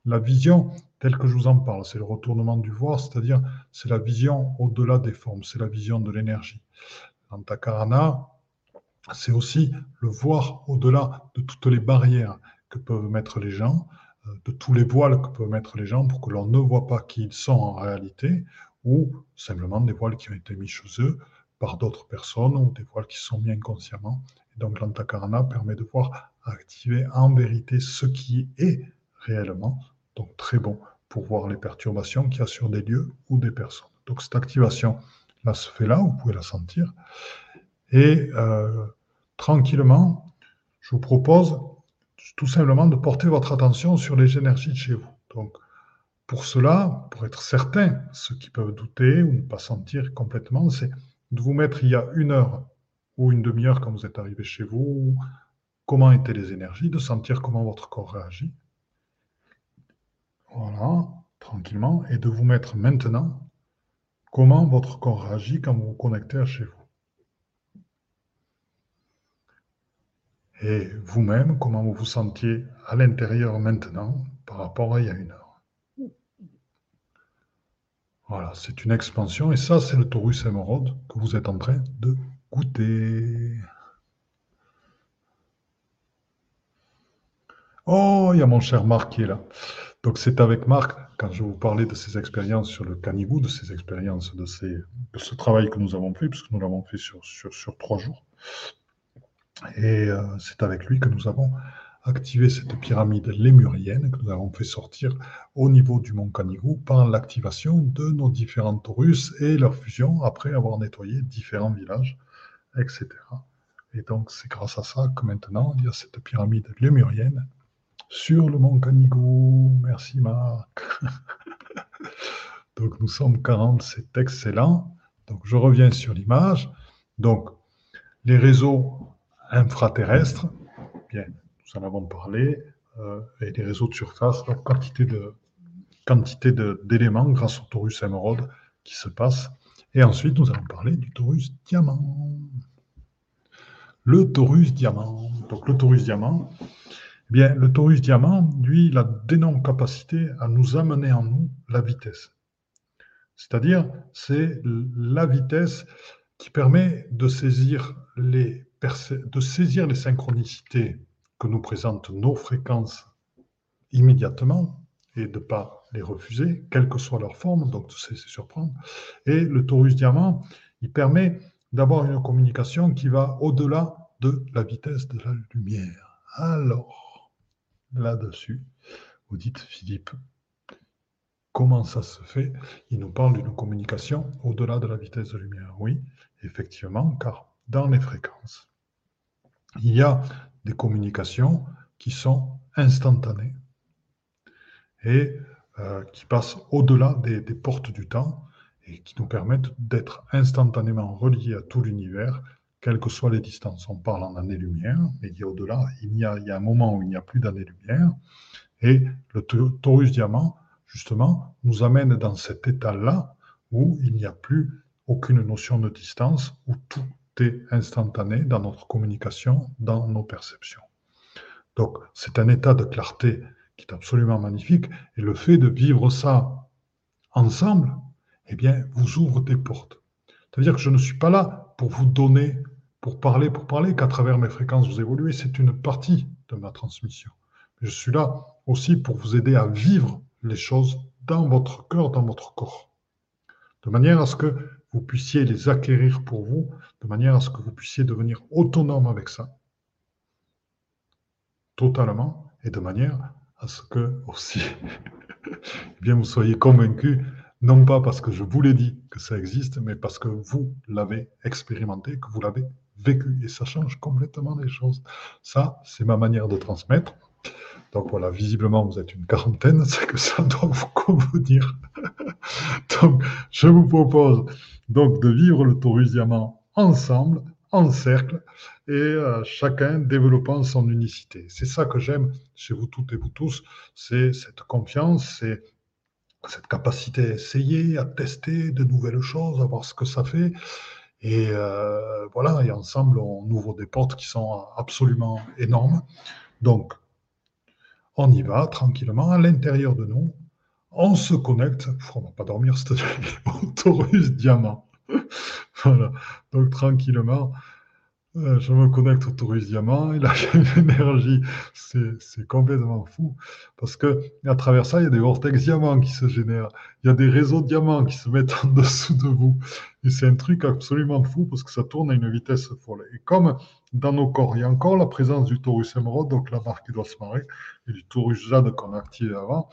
La vision, telle que je vous en parle, c'est le retournement du voir, c'est-à-dire c'est la vision au-delà des formes, c'est la vision de l'énergie. L'antakarana, c'est aussi le voir au-delà de toutes les barrières que peuvent mettre les gens, euh, de tous les voiles que peuvent mettre les gens pour que l'on ne voit pas qui ils sont en réalité, ou simplement des voiles qui ont été mis chez eux par d'autres personnes ou des voiles qui sont mis inconsciemment. Et donc l'antakarana permet de voir activer en vérité ce qui est réellement, donc très bon pour voir les perturbations qu'il y a sur des lieux ou des personnes. Donc cette activation là se fait là, vous pouvez la sentir. Et euh, tranquillement, je vous propose tout simplement de porter votre attention sur les énergies de chez vous. Donc, pour cela, pour être certain, ceux qui peuvent douter ou ne pas sentir complètement, c'est de vous mettre il y a une heure ou une demi-heure quand vous êtes arrivé chez vous, comment étaient les énergies, de sentir comment votre corps réagit. Voilà, tranquillement, et de vous mettre maintenant comment votre corps réagit quand vous vous connectez à chez vous. et vous-même, comment vous vous sentiez à l'intérieur maintenant par rapport à il y a une heure. Voilà, c'est une expansion et ça, c'est le taurus émeraude que vous êtes en train de goûter. Oh, il y a mon cher Marc qui est là. Donc c'est avec Marc, quand je vous parlais de ces expériences sur le canigou, de ces expériences, de, ces, ce travail que nous avons fait, puisque nous l'avons fait sur, sur, sur trois jours, et euh, c'est avec lui que nous avons activé cette pyramide lémurienne que nous avons fait sortir au niveau du mont Canigou par l'activation de nos différents taurus et leur fusion après avoir nettoyé différents villages, etc. Et donc c'est grâce à ça que maintenant il y a cette pyramide lémurienne sur le mont Canigou. Merci Marc. donc nous sommes 40, c'est excellent. Donc je reviens sur l'image. Donc les réseaux infraterrestres, bien, nous en avons parlé, euh, et les réseaux de surface, de quantité d'éléments grâce au torus émeraude qui se passe. Et ensuite, nous allons parler du torus diamant. Le torus diamant. Donc, le torus diamant, eh bien, le torus diamant, lui, il a d'énormes capacités à nous amener en nous la vitesse. C'est-à-dire, c'est la vitesse qui permet de saisir les de saisir les synchronicités que nous présentent nos fréquences immédiatement et de ne pas les refuser, quelle que soit leur forme, donc c'est surprendre. Et le Taurus Diamant, il permet d'avoir une communication qui va au-delà de la vitesse de la lumière. Alors, là-dessus, vous dites, Philippe, comment ça se fait? Il nous parle d'une communication au-delà de la vitesse de lumière. Oui, effectivement, car dans les fréquences. Il y a des communications qui sont instantanées et euh, qui passent au-delà des, portes du temps et qui nous permettent d'être instantanément reliés à tout l'univers, quelles que soient les distances. On parle en années-lumière, mais il y a au-delà, il y a, il y a un moment où il n'y a plus d'années-lumière, et le Taurus Diamant, justement, nous amène dans cet état-là où il n'y a plus aucune notion de distance, où tout instantané dans notre communication, dans nos perceptions. Donc, c'est un état de clarté qui est absolument magnifique. Et le fait de vivre ça ensemble, eh bien, vous ouvre des portes. C'est-à-dire que je ne suis pas là pour vous donner, pour parler, pour parler, qu'à travers mes fréquences vous évoluez. C'est une partie de ma transmission. Je suis là aussi pour vous aider à vivre les choses dans votre cœur, dans votre corps. De manière à ce que vous puissiez les acquérir pour vous, de manière à ce que vous puissiez devenir autonome avec ça, totalement, et de manière à ce que aussi, eh bien, vous soyez convaincu, non pas parce que je vous l'ai dit que ça existe, mais parce que vous l'avez expérimenté, que vous l'avez vécu, et ça change complètement les choses. Ça, c'est ma manière de transmettre. Donc voilà, visiblement, vous êtes une quarantaine, c'est que ça doit vous convenir. Donc, je vous propose donc de vivre le Taurus Diamant ensemble, en cercle, et euh, chacun développant son unicité. C'est ça que j'aime chez vous toutes et vous tous, c'est cette confiance, c'est cette capacité à essayer, à tester de nouvelles choses, à voir ce que ça fait. Et euh, voilà, et ensemble, on ouvre des portes qui sont absolument énormes. Donc, on y va tranquillement à l'intérieur de nous. On se connecte, on ne va pas dormir cette nuit, au Taurus Diamant. voilà, donc tranquillement, Euh, je me connecte au Taurus Diamant, il a une énergie, c'est complètement fou, parce que à travers ça, il y a des vortex diamants qui se génèrent, il y a des réseaux diamants qui se mettent en dessous de vous, et c'est un truc absolument fou, parce que ça tourne à une vitesse folle. Et comme dans nos corps, il y a encore la présence du Taurus émeraude, donc la marque qui doit se marrer, et du Taurus jade qu'on a activé avant,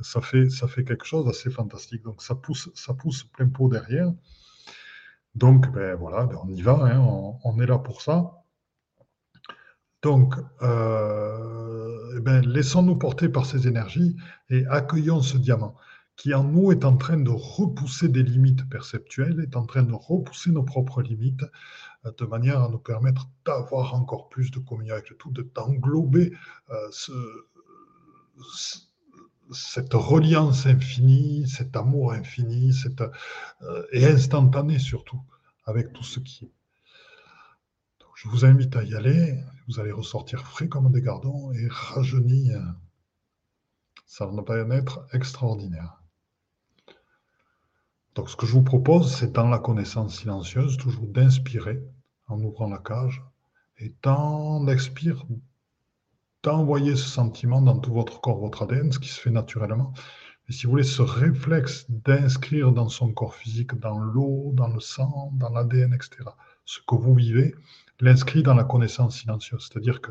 ça fait, ça fait quelque chose d'assez fantastique, donc ça pousse, ça pousse plein pot derrière, donc, ben voilà, ben on y va, hein, on, est là pour ça. Donc, euh, eh ben, laissons-nous porter par ces énergies et accueillons ce diamant qui en nous est en train de repousser des limites perceptuelles, est en train de repousser nos propres limites, euh, de manière à nous permettre d'avoir encore plus de communion avec le tout, d'englober euh, ce, cette reliance infinie, cet amour infini, cette, euh, et instantané surtout, avec tout ce qui est. je vous invite à y aller, vous allez ressortir frais comme des gardons et rajeunis. Ça va pas être extraordinaire. Donc ce que je vous propose, c'est dans la connaissance silencieuse, toujours d'inspirer en ouvrant la cage, et tant d'expirer d'envoyer ce sentiment dans tout votre corps, votre ADN, ce qui se fait naturellement. Et si vous voulez, ce réflexe d'inscrire dans son corps physique, dans l'eau, dans le sang, dans l'ADN, etc., ce que vous vivez, l'inscrit dans la connaissance silencieuse. C'est-à-dire que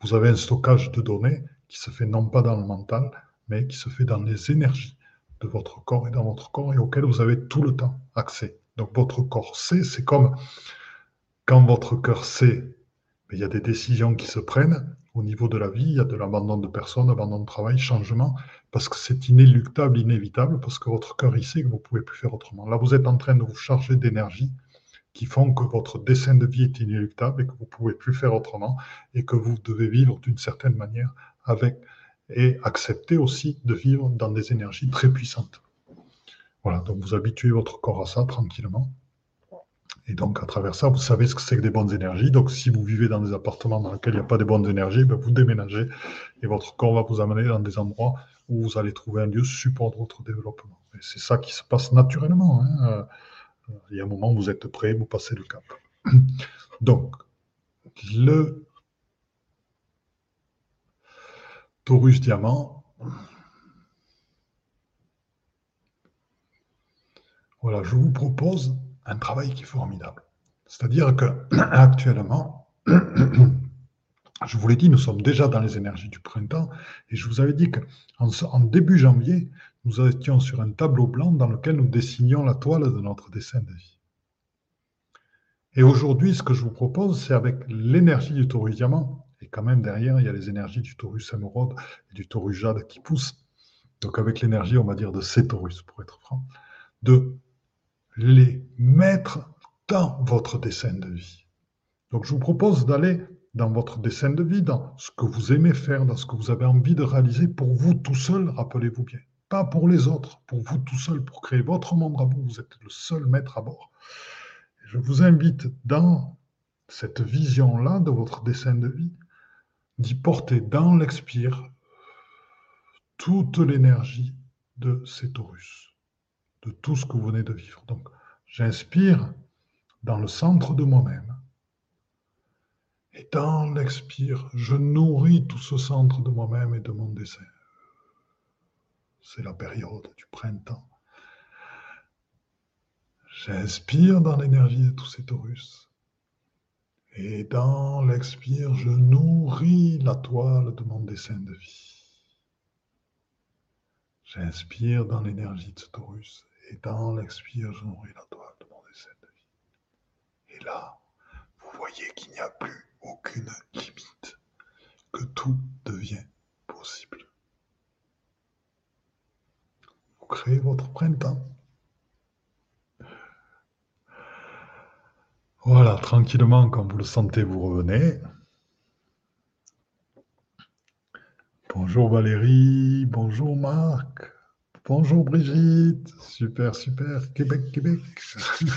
vous avez un stockage de données qui se fait non pas dans le mental, mais qui se fait dans les énergies de votre corps et dans votre corps et auquel vous avez tout le temps accès. Donc votre corps sait, c'est comme quand votre cœur sait, il y a des décisions qui se prennent, au niveau de la vie, il y a de l'abandon de personnes, abandon de travail, changement, parce que c'est inéluctable, inévitable, parce que votre cœur, il sait que vous ne pouvez plus faire autrement. Là, vous êtes en train de vous charger d'énergie qui font que votre dessin de vie est inéluctable et que vous ne pouvez plus faire autrement et que vous devez vivre d'une certaine manière avec et accepter aussi de vivre dans des énergies très puissantes. Voilà, donc vous habituez votre corps à ça tranquillement. Et donc, à travers ça, vous savez ce que c'est que des bonnes énergies. Donc, si vous vivez dans des appartements dans lesquels il n'y a pas de bonnes énergies, ben, vous déménagez et votre corps va vous amener dans des endroits où vous allez trouver un lieu support de votre développement. Et c'est ça qui se passe naturellement. Hein. Euh, il y a un moment où vous êtes prêt, vous passez le cap. Donc, le Taurus Diamant. Voilà, je vous propose un travail qui est formidable. C'est-à-dire que actuellement, je vous l'ai dit, nous sommes déjà dans les énergies du printemps, et je vous avais dit qu'en en début janvier, nous étions sur un tableau blanc dans lequel nous dessinions la toile de notre dessin de vie. Et aujourd'hui, ce que je vous propose, c'est avec l'énergie du taurus diamant, et quand même derrière, il y a les énergies du taurus émeraude et du taurus jade qui poussent. Donc avec l'énergie, on va dire, de ces taurus, pour être franc, de les mettre dans votre dessin de vie. Donc je vous propose d'aller dans votre dessin de vie, dans ce que vous aimez faire, dans ce que vous avez envie de réaliser pour vous tout seul, rappelez-vous bien. Pas pour les autres, pour vous tout seul, pour créer votre monde à vous. Vous êtes le seul maître à bord. Je vous invite dans cette vision-là de votre dessin de vie, d'y porter dans l'expire toute l'énergie de ces taurus de tout ce que vous venez de vivre. Donc, j'inspire dans le centre de moi-même. Et dans l'expire, je nourris tout ce centre de moi-même et de mon dessin. C'est la période du printemps. J'inspire dans l'énergie de tous ces taurus. Et dans l'expire, je nourris la toile de mon dessin de vie. J'inspire dans l'énergie de ce taurus et dans l'expire, je nourris la toile de mon dessin de vie. Et là, vous voyez qu'il n'y a plus aucune limite, que tout devient possible. Vous créez votre printemps. Voilà, tranquillement, quand vous le sentez, vous revenez. Bonjour Valérie, bonjour Marc. Bonjour Brigitte, super, super, Québec, Québec.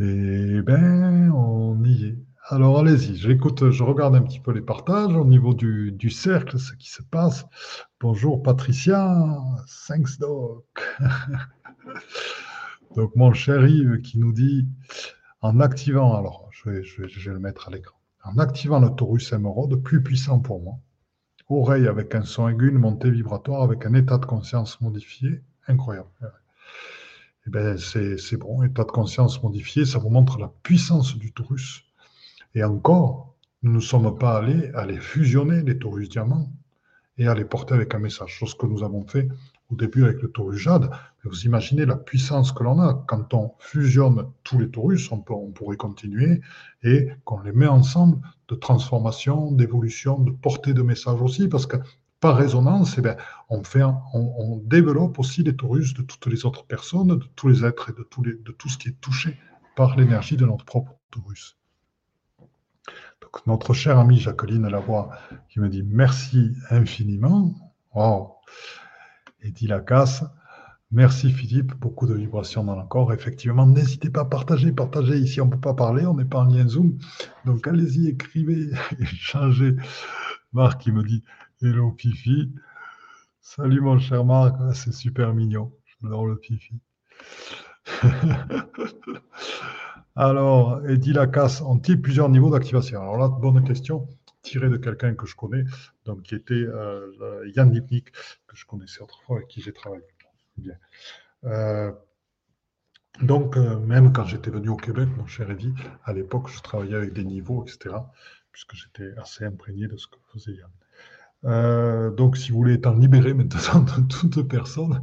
Eh bien, on y est. Alors allez-y, j'écoute, je regarde un petit peu les partages au niveau du, cercle, ce qui se passe. Bonjour Patricia, thanks doc. Donc mon cher Yves qui nous dit En activant, alors je vais, le mettre à l'écran, en activant le torus émeraude, plus puissant pour moi, oreille avec un son aigu, une montée vibratoire avec un état de conscience modifié, incroyable. Eh ben, c'est bon, état de conscience modifié, ça vous montre la puissance du torus. Et encore, nous ne sommes pas allés à les fusionner, les taurus diamants, et à les porter avec un message, chose que nous avons fait au début avec le taurus jade. Vous imaginez la puissance que l'on a quand on fusionne tous les taurus, on, pourrait continuer, et qu'on les met ensemble de transformation, d'évolution, de portée de message aussi, parce que par résonance, eh bien, on, fait, on, développe aussi les taurus de toutes les autres personnes, de tous les êtres et de tout ce qui est touché par l'énergie de notre propre taurus. Donc, notre chère amie Jacqueline Lavoie qui me dit merci infiniment. Wow. Et dit. Merci Philippe, beaucoup de vibrations dans le corps. Effectivement, n'hésitez pas à partager, partager. Ici, on ne peut pas parler, on n'est pas en lien Zoom. Donc allez-y, écrivez, échangez. Marc qui me dit Hello Pifi. Salut mon cher Marc, ah, c'est super mignon. J'adore le Pifi. Alors, Eddie Lacasse, ont-ils plusieurs niveaux d'activation Alors là, bonne question, tirée de quelqu'un que je connais, donc qui était euh, Yann Lipnik, que je connaissais autrefois, avec qui j'ai travaillé. Euh, donc, euh, même quand j'étais venu au Québec, mon cher Eddie, à l'époque, je travaillais avec des niveaux, etc., puisque j'étais assez imprégné de ce que faisait Yann. donc, si vous voulez être libéré maintenant de toute personne,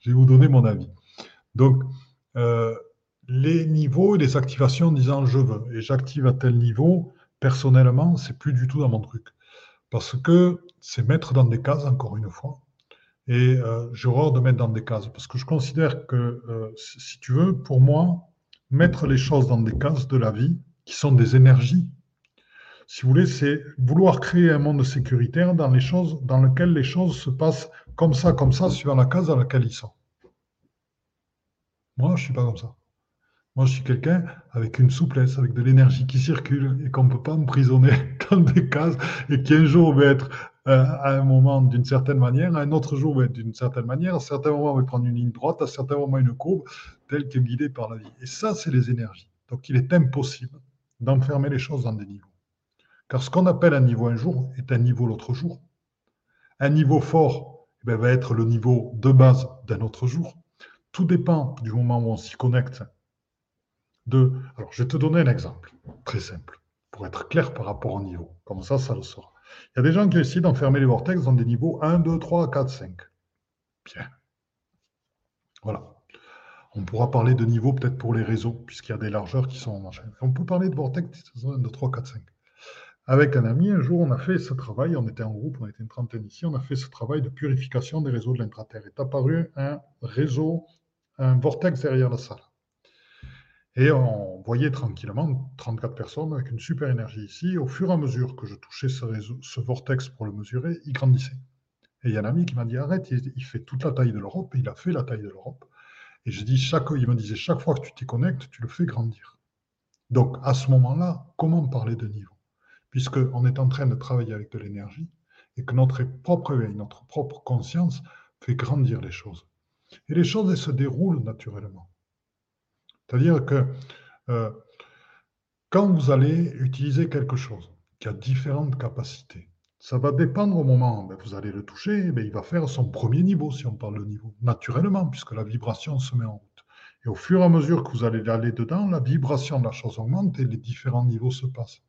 je vais vous donner mon avis. Donc, les niveaux et les activations en disant je veux et j'active à tel niveau, personnellement, c'est plus du tout dans mon truc. Parce que c'est mettre dans des cases, encore une fois. Et euh, j'ai horreur de mettre dans des cases. Parce que je considère que, euh, si tu veux, pour moi, mettre les choses dans des cases de la vie, qui sont des énergies, si vous voulez, c'est vouloir créer un monde sécuritaire dans, les choses, dans lequel les choses se passent comme ça, comme ça, suivant la case dans laquelle ils sont. Moi, je ne suis pas comme ça. Moi, je suis quelqu'un avec une souplesse, avec de l'énergie qui circule et qu'on ne peut pas emprisonner dans des cases et qui un jour va être euh, à un moment d'une certaine manière, un autre jour va être d'une certaine manière, à certains moments va prendre une ligne droite, à certains moments une courbe, telle que guidée par la vie. Et ça, c'est les énergies. Donc, il est impossible d'enfermer les choses dans des niveaux. Car ce qu'on appelle un niveau un jour est un niveau l'autre jour. Un niveau fort eh ben, va être le niveau de base d'un autre jour. Tout dépend du moment où on s'y connecte Alors, je vais te donner un exemple très simple, pour être clair par rapport au niveau. Comme ça, ça le sera. Il y a des gens qui essaient d'enfermer les vortex dans des niveaux 1, 2, 3, 4, 5. Bien. Voilà. On pourra parler de niveau peut-être pour les réseaux, puisqu'il y a des largeurs qui sont en machin. On peut parler de vortex 1, 2, 3, 4, 5. Avec un ami, un jour, on a fait ce travail, on était en groupe, on était une trentaine ici, on a fait ce travail de purification des réseaux de l'intraterre. Est apparu un réseau, un vortex derrière la salle. Et on voyait tranquillement 34 personnes avec une super énergie ici. Au fur et à mesure que je touchais ce, vortex pour le mesurer, il grandissait. Et il y a un ami qui m'a dit arrête, il, fait toute la taille de l'Europe, et il a fait la taille de l'Europe. Et je dis, chaque, il me disait, chaque fois que tu t'y connectes, tu le fais grandir. Donc à ce moment-là, comment parler de niveau? Puisqu'on est en train de travailler avec de l'énergie et que notre propre éveil, notre propre conscience fait grandir les choses. Et les choses, elles se déroulent naturellement. C'est-à-dire que euh, quand vous allez utiliser quelque chose qui a différentes capacités, ça va dépendre au moment où ben, vous allez le toucher, ben, il va faire son premier niveau, si on parle de niveau, naturellement, puisque la vibration se met en route. Et au fur et à mesure que vous allez aller dedans, la vibration de la chose augmente et les différents niveaux se passent.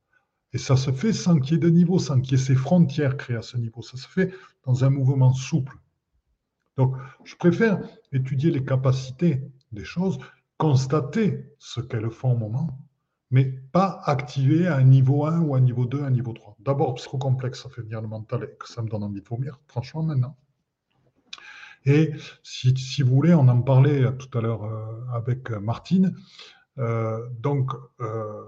Et ça se fait sans qu'il y ait de niveau, sans qu'il y ait ces frontières créées à ce niveau. Ça se fait dans un mouvement souple. Donc, je préfère étudier les capacités des choses constater ce qu'elles font au moment, mais pas activer à un niveau 1 ou un niveau 2, un niveau 3. D'abord, c'est trop complexe, ça fait venir le mental et que ça me donne envie de vomir, franchement, maintenant. Et si, si vous voulez, on en parlait tout à l'heure euh, avec Martine. Euh, donc, euh,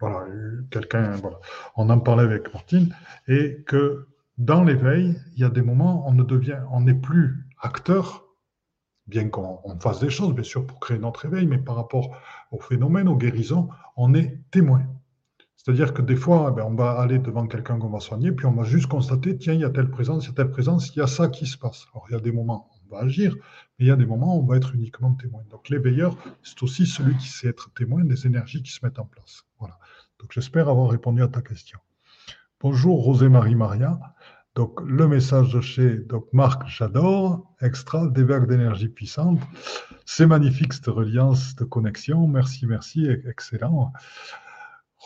voilà, quelqu'un, voilà, on en parlait avec Martine, et que dans l'éveil, il y a des moments, on ne devient, on n'est plus acteur, bien qu'on fasse des choses, bien sûr, pour créer notre éveil, mais par rapport au phénomène, aux guérisons, on est témoin. C'est-à-dire que des fois, eh on va aller devant quelqu'un qu'on va soigner, puis on va juste constater, tiens, il y a telle présence, il y a telle présence, il y a ça qui se passe. Alors, il y a des moments, on on va agir, mais il y a des moments où on va être uniquement témoin. Donc l'éveilleur, c'est aussi celui qui sait être témoin des énergies qui se mettent en place. Voilà. Donc j'espère avoir répondu à ta question. Bonjour Rosé-Marie Maria. Donc le message de chez donc Marc, j'adore, extra, des d'énergie puissante. C'est magnifique cette reliance de connexion. Merci, merci, excellent.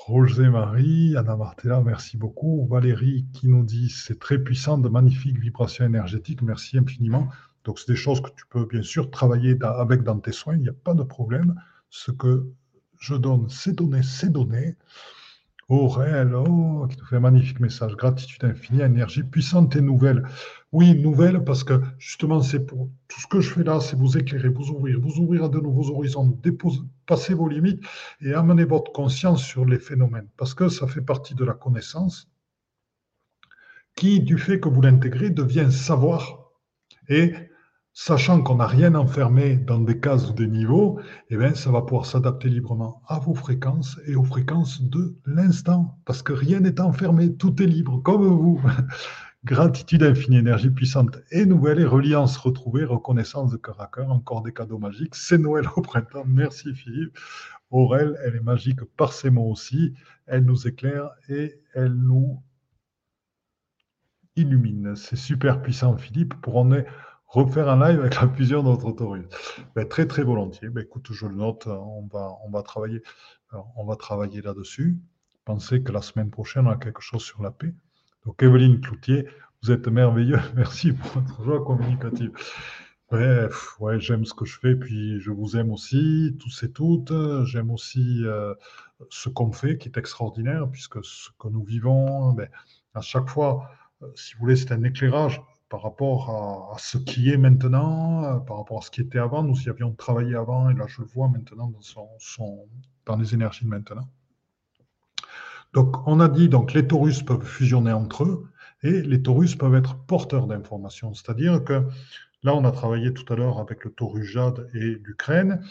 Roger Marie, Anna Martella, merci beaucoup. Valérie qui nous dit c'est très puissant, de magnifiques vibrations énergétiques, merci infiniment. Donc, c'est des choses que tu peux bien sûr travailler avec dans tes soins, il n'y a pas de problème. Ce que je donne, c'est donné, c'est donné. Aurel, oh, qui nous fait un magnifique message. Gratitude infinie, énergie puissante et nouvelle. Oui, nouvelle, parce que justement, c'est pour tout ce que je fais là, c'est vous éclairer, vous ouvrir, vous ouvrir à de nouveaux horizons, déposer, passer vos limites et amener votre conscience sur les phénomènes. Parce que ça fait partie de la connaissance qui, du fait que vous l'intégrez, devient savoir. Et sachant qu'on n'a rien enfermé dans des cases ou des niveaux, eh bien, ça va pouvoir s'adapter librement à vos fréquences et aux fréquences de l'instant, parce que rien n'est enfermé, tout est libre, comme vous. Gratitude infinie, énergie puissante et nouvelle et reliance retrouvée, reconnaissance de cœur à cœur, encore des cadeaux magiques. C'est Noël au printemps. Merci Philippe. Aurel, elle est magique par ses mots aussi. Elle nous éclaire et elle nous illumine. C'est super puissant Philippe. Pour en est refaire un live avec la fusion de notre très très volontiers. Ben, écoute, je le note, on va, on va travailler, travailler là-dessus. Pensez que la semaine prochaine, on a quelque chose sur la paix. Donc Evelyne Cloutier, vous êtes merveilleux. Merci pour votre joie communicative. Bref, ouais, j'aime ce que je fais, puis je vous aime aussi, tous et toutes. J'aime aussi euh, ce qu'on fait, qui est extraordinaire, puisque ce que nous vivons, ben, à chaque fois, euh, si vous voulez, c'est un éclairage par rapport à, ce qui est maintenant, euh, par rapport à ce qui était avant. Nous y avions travaillé avant, et là je le vois maintenant dans, son, les énergies de maintenant. Donc on a dit donc les taurus peuvent fusionner entre eux et les taurus peuvent être porteurs d'informations. C'est-à-dire que là on a travaillé tout à l'heure avec le taurus jade et l'Ukraine.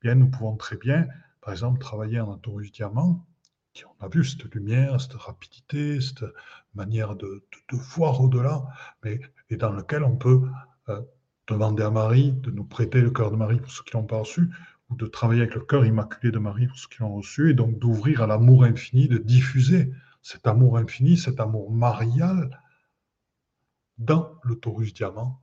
Bien nous pouvons très bien, par exemple, travailler en un taurus diamant on a vu cette lumière, cette rapidité, cette manière de, voir au-delà, mais et dans lequel on peut euh, demander à Marie de nous prêter le cœur de Marie pour ceux qui l'ont pas reçu, ou de travailler avec le cœur immaculé de Marie pour ceux qui l'ont reçu, et donc d'ouvrir à l'amour infini, de diffuser cet amour infini, cet amour marial dans le Taurus diamant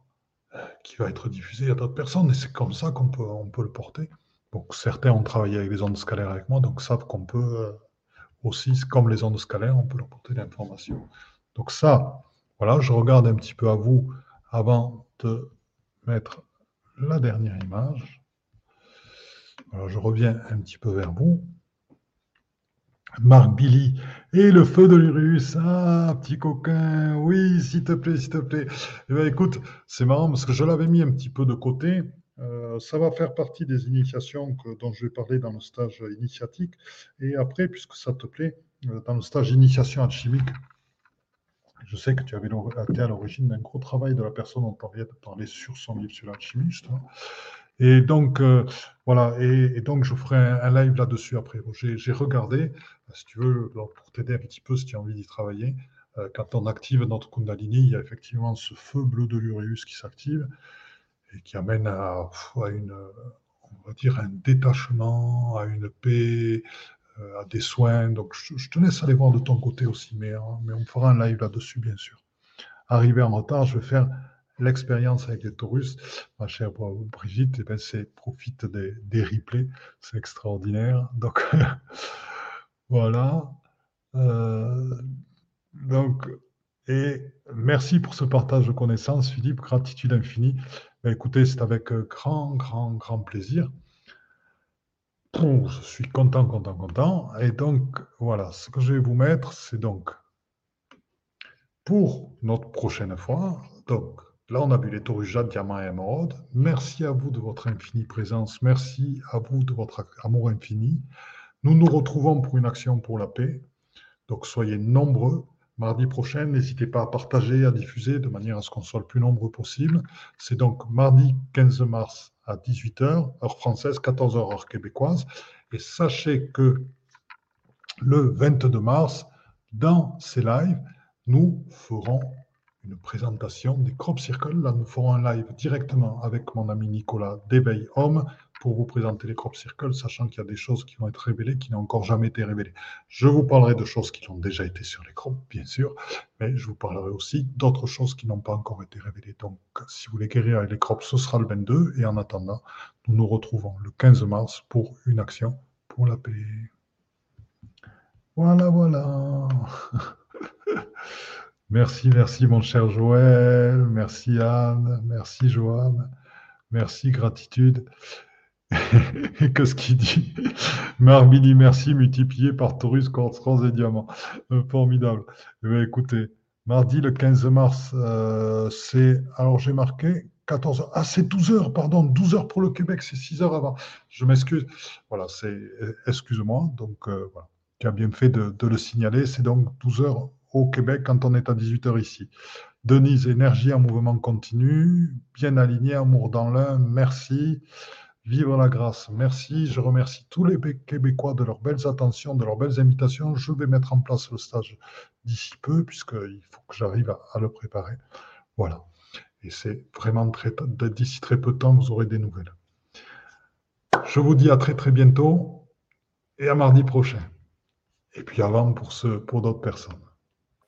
euh, qui va être diffusé à d'autres personnes, et c'est comme ça qu'on peut, on peut le porter. Donc certains ont travaillé avec les ondes scalaires avec moi, donc savent qu'on peut euh, aussi, comme les ondes scalaires, on peut leur porter l'information. Donc ça, voilà, je regarde un petit peu à vous avant de mettre la dernière image. Alors, je reviens un petit peu vers vous. Marc Billy et le feu de l'Urus. Ah, petit coquin, oui, s'il te plaît, s'il te plaît. Eh bien, écoute, c'est marrant parce que je l'avais mis un petit peu de côté euh, ça va faire partie des initiations dont je vais parler dans le stage initiatique. Et après, puisque ça te plaît, euh, dans le stage initiation alchimique, je sais que tu avais été à l'origine d'un gros travail de la personne dont on vient de parler sur son livre sur l'alchimiste. Et donc, euh, voilà, et, donc je ferai un, live là-dessus après. J'ai regardé, si tu veux, pour t'aider un petit peu si tu as envie d'y travailler, quand on active notre Kundalini, il y a effectivement ce feu bleu de l'Urius qui s'active et qui amène à, une, on va dire, un détachement, à une paix, euh, à des soins. Donc, je, te laisse aller voir de ton côté aussi, mais, hein, mais on fera un live là-dessus, bien sûr. Arrivé en retard, je vais faire l'expérience avec les taurus. Ma chère Brigitte, eh ben, c'est profite des, des replays, c'est extraordinaire. Donc, voilà. Euh, donc, et merci pour ce partage de connaissances, Philippe. Gratitude infinie. Ben, écoutez, c'est avec euh, grand, grand, grand plaisir. je suis content, content, content. Et donc, voilà, ce que je vais vous mettre, c'est donc pour notre prochaine fois. Donc, là, on a vu les taurus jade, diamant et émeraude. Merci à vous de votre infinie présence. Merci à vous de votre amour infini. Nous nous retrouvons pour une action pour la paix. Donc, soyez nombreux mardi prochain. N'hésitez pas à partager, à diffuser de manière à ce qu'on soit le plus nombreux possible. C'est donc mardi 15 mars à 18h, heure française, 14h, heure québécoise. Et sachez que le 22 mars, dans ces lives, nous ferons une présentation des crop circles. Là, nous ferons un live directement avec mon ami Nicolas d'Éveil Homme pour vous présenter les crop circles, sachant qu'il y a des choses qui vont être révélées qui n'ont encore jamais été révélées. Je vous parlerai de choses qui ont déjà été sur les crops, bien sûr, mais je vous parlerai aussi d'autres choses qui n'ont pas encore été révélées. Donc, si vous voulez guérir avec les crops, ce sera le 22, et en attendant, nous nous retrouvons le 15 mars pour une action pour la paix. Voilà, voilà. merci, merci mon cher Joël, merci Anne, merci Joanne, merci gratitude. Qu'est-ce qu'il dit? Marbili, merci, multiplié par Taurus, Quartz, et Diamant. Euh, formidable. Eh ben, écoutez, mardi le 15 mars, euh, c'est. Alors j'ai marqué 14 heures. Ah, c'est 12 heures, pardon, 12 heures pour le Québec, c'est 6 heures avant. Je m'excuse. Voilà, c'est. Euh, excuse-moi. Donc, voilà. Tu as bien fait de, de le signaler. C'est donc 12 heures au Québec quand on est à 18 heures ici. Denise, énergie en mouvement continu, bien aligné, amour dans l'un, merci. Vive la grâce. Merci. Je remercie tous les Québécois de leurs belles attentions, de leurs belles invitations. Je vais mettre en place le stage d'ici peu, puisqu'il faut que j'arrive à, le préparer. Voilà. Et c'est vraiment très, d'ici très peu de temps, vous aurez des nouvelles. Je vous dis à très très bientôt et à mardi prochain. Et puis avant pour, pour d'autres personnes.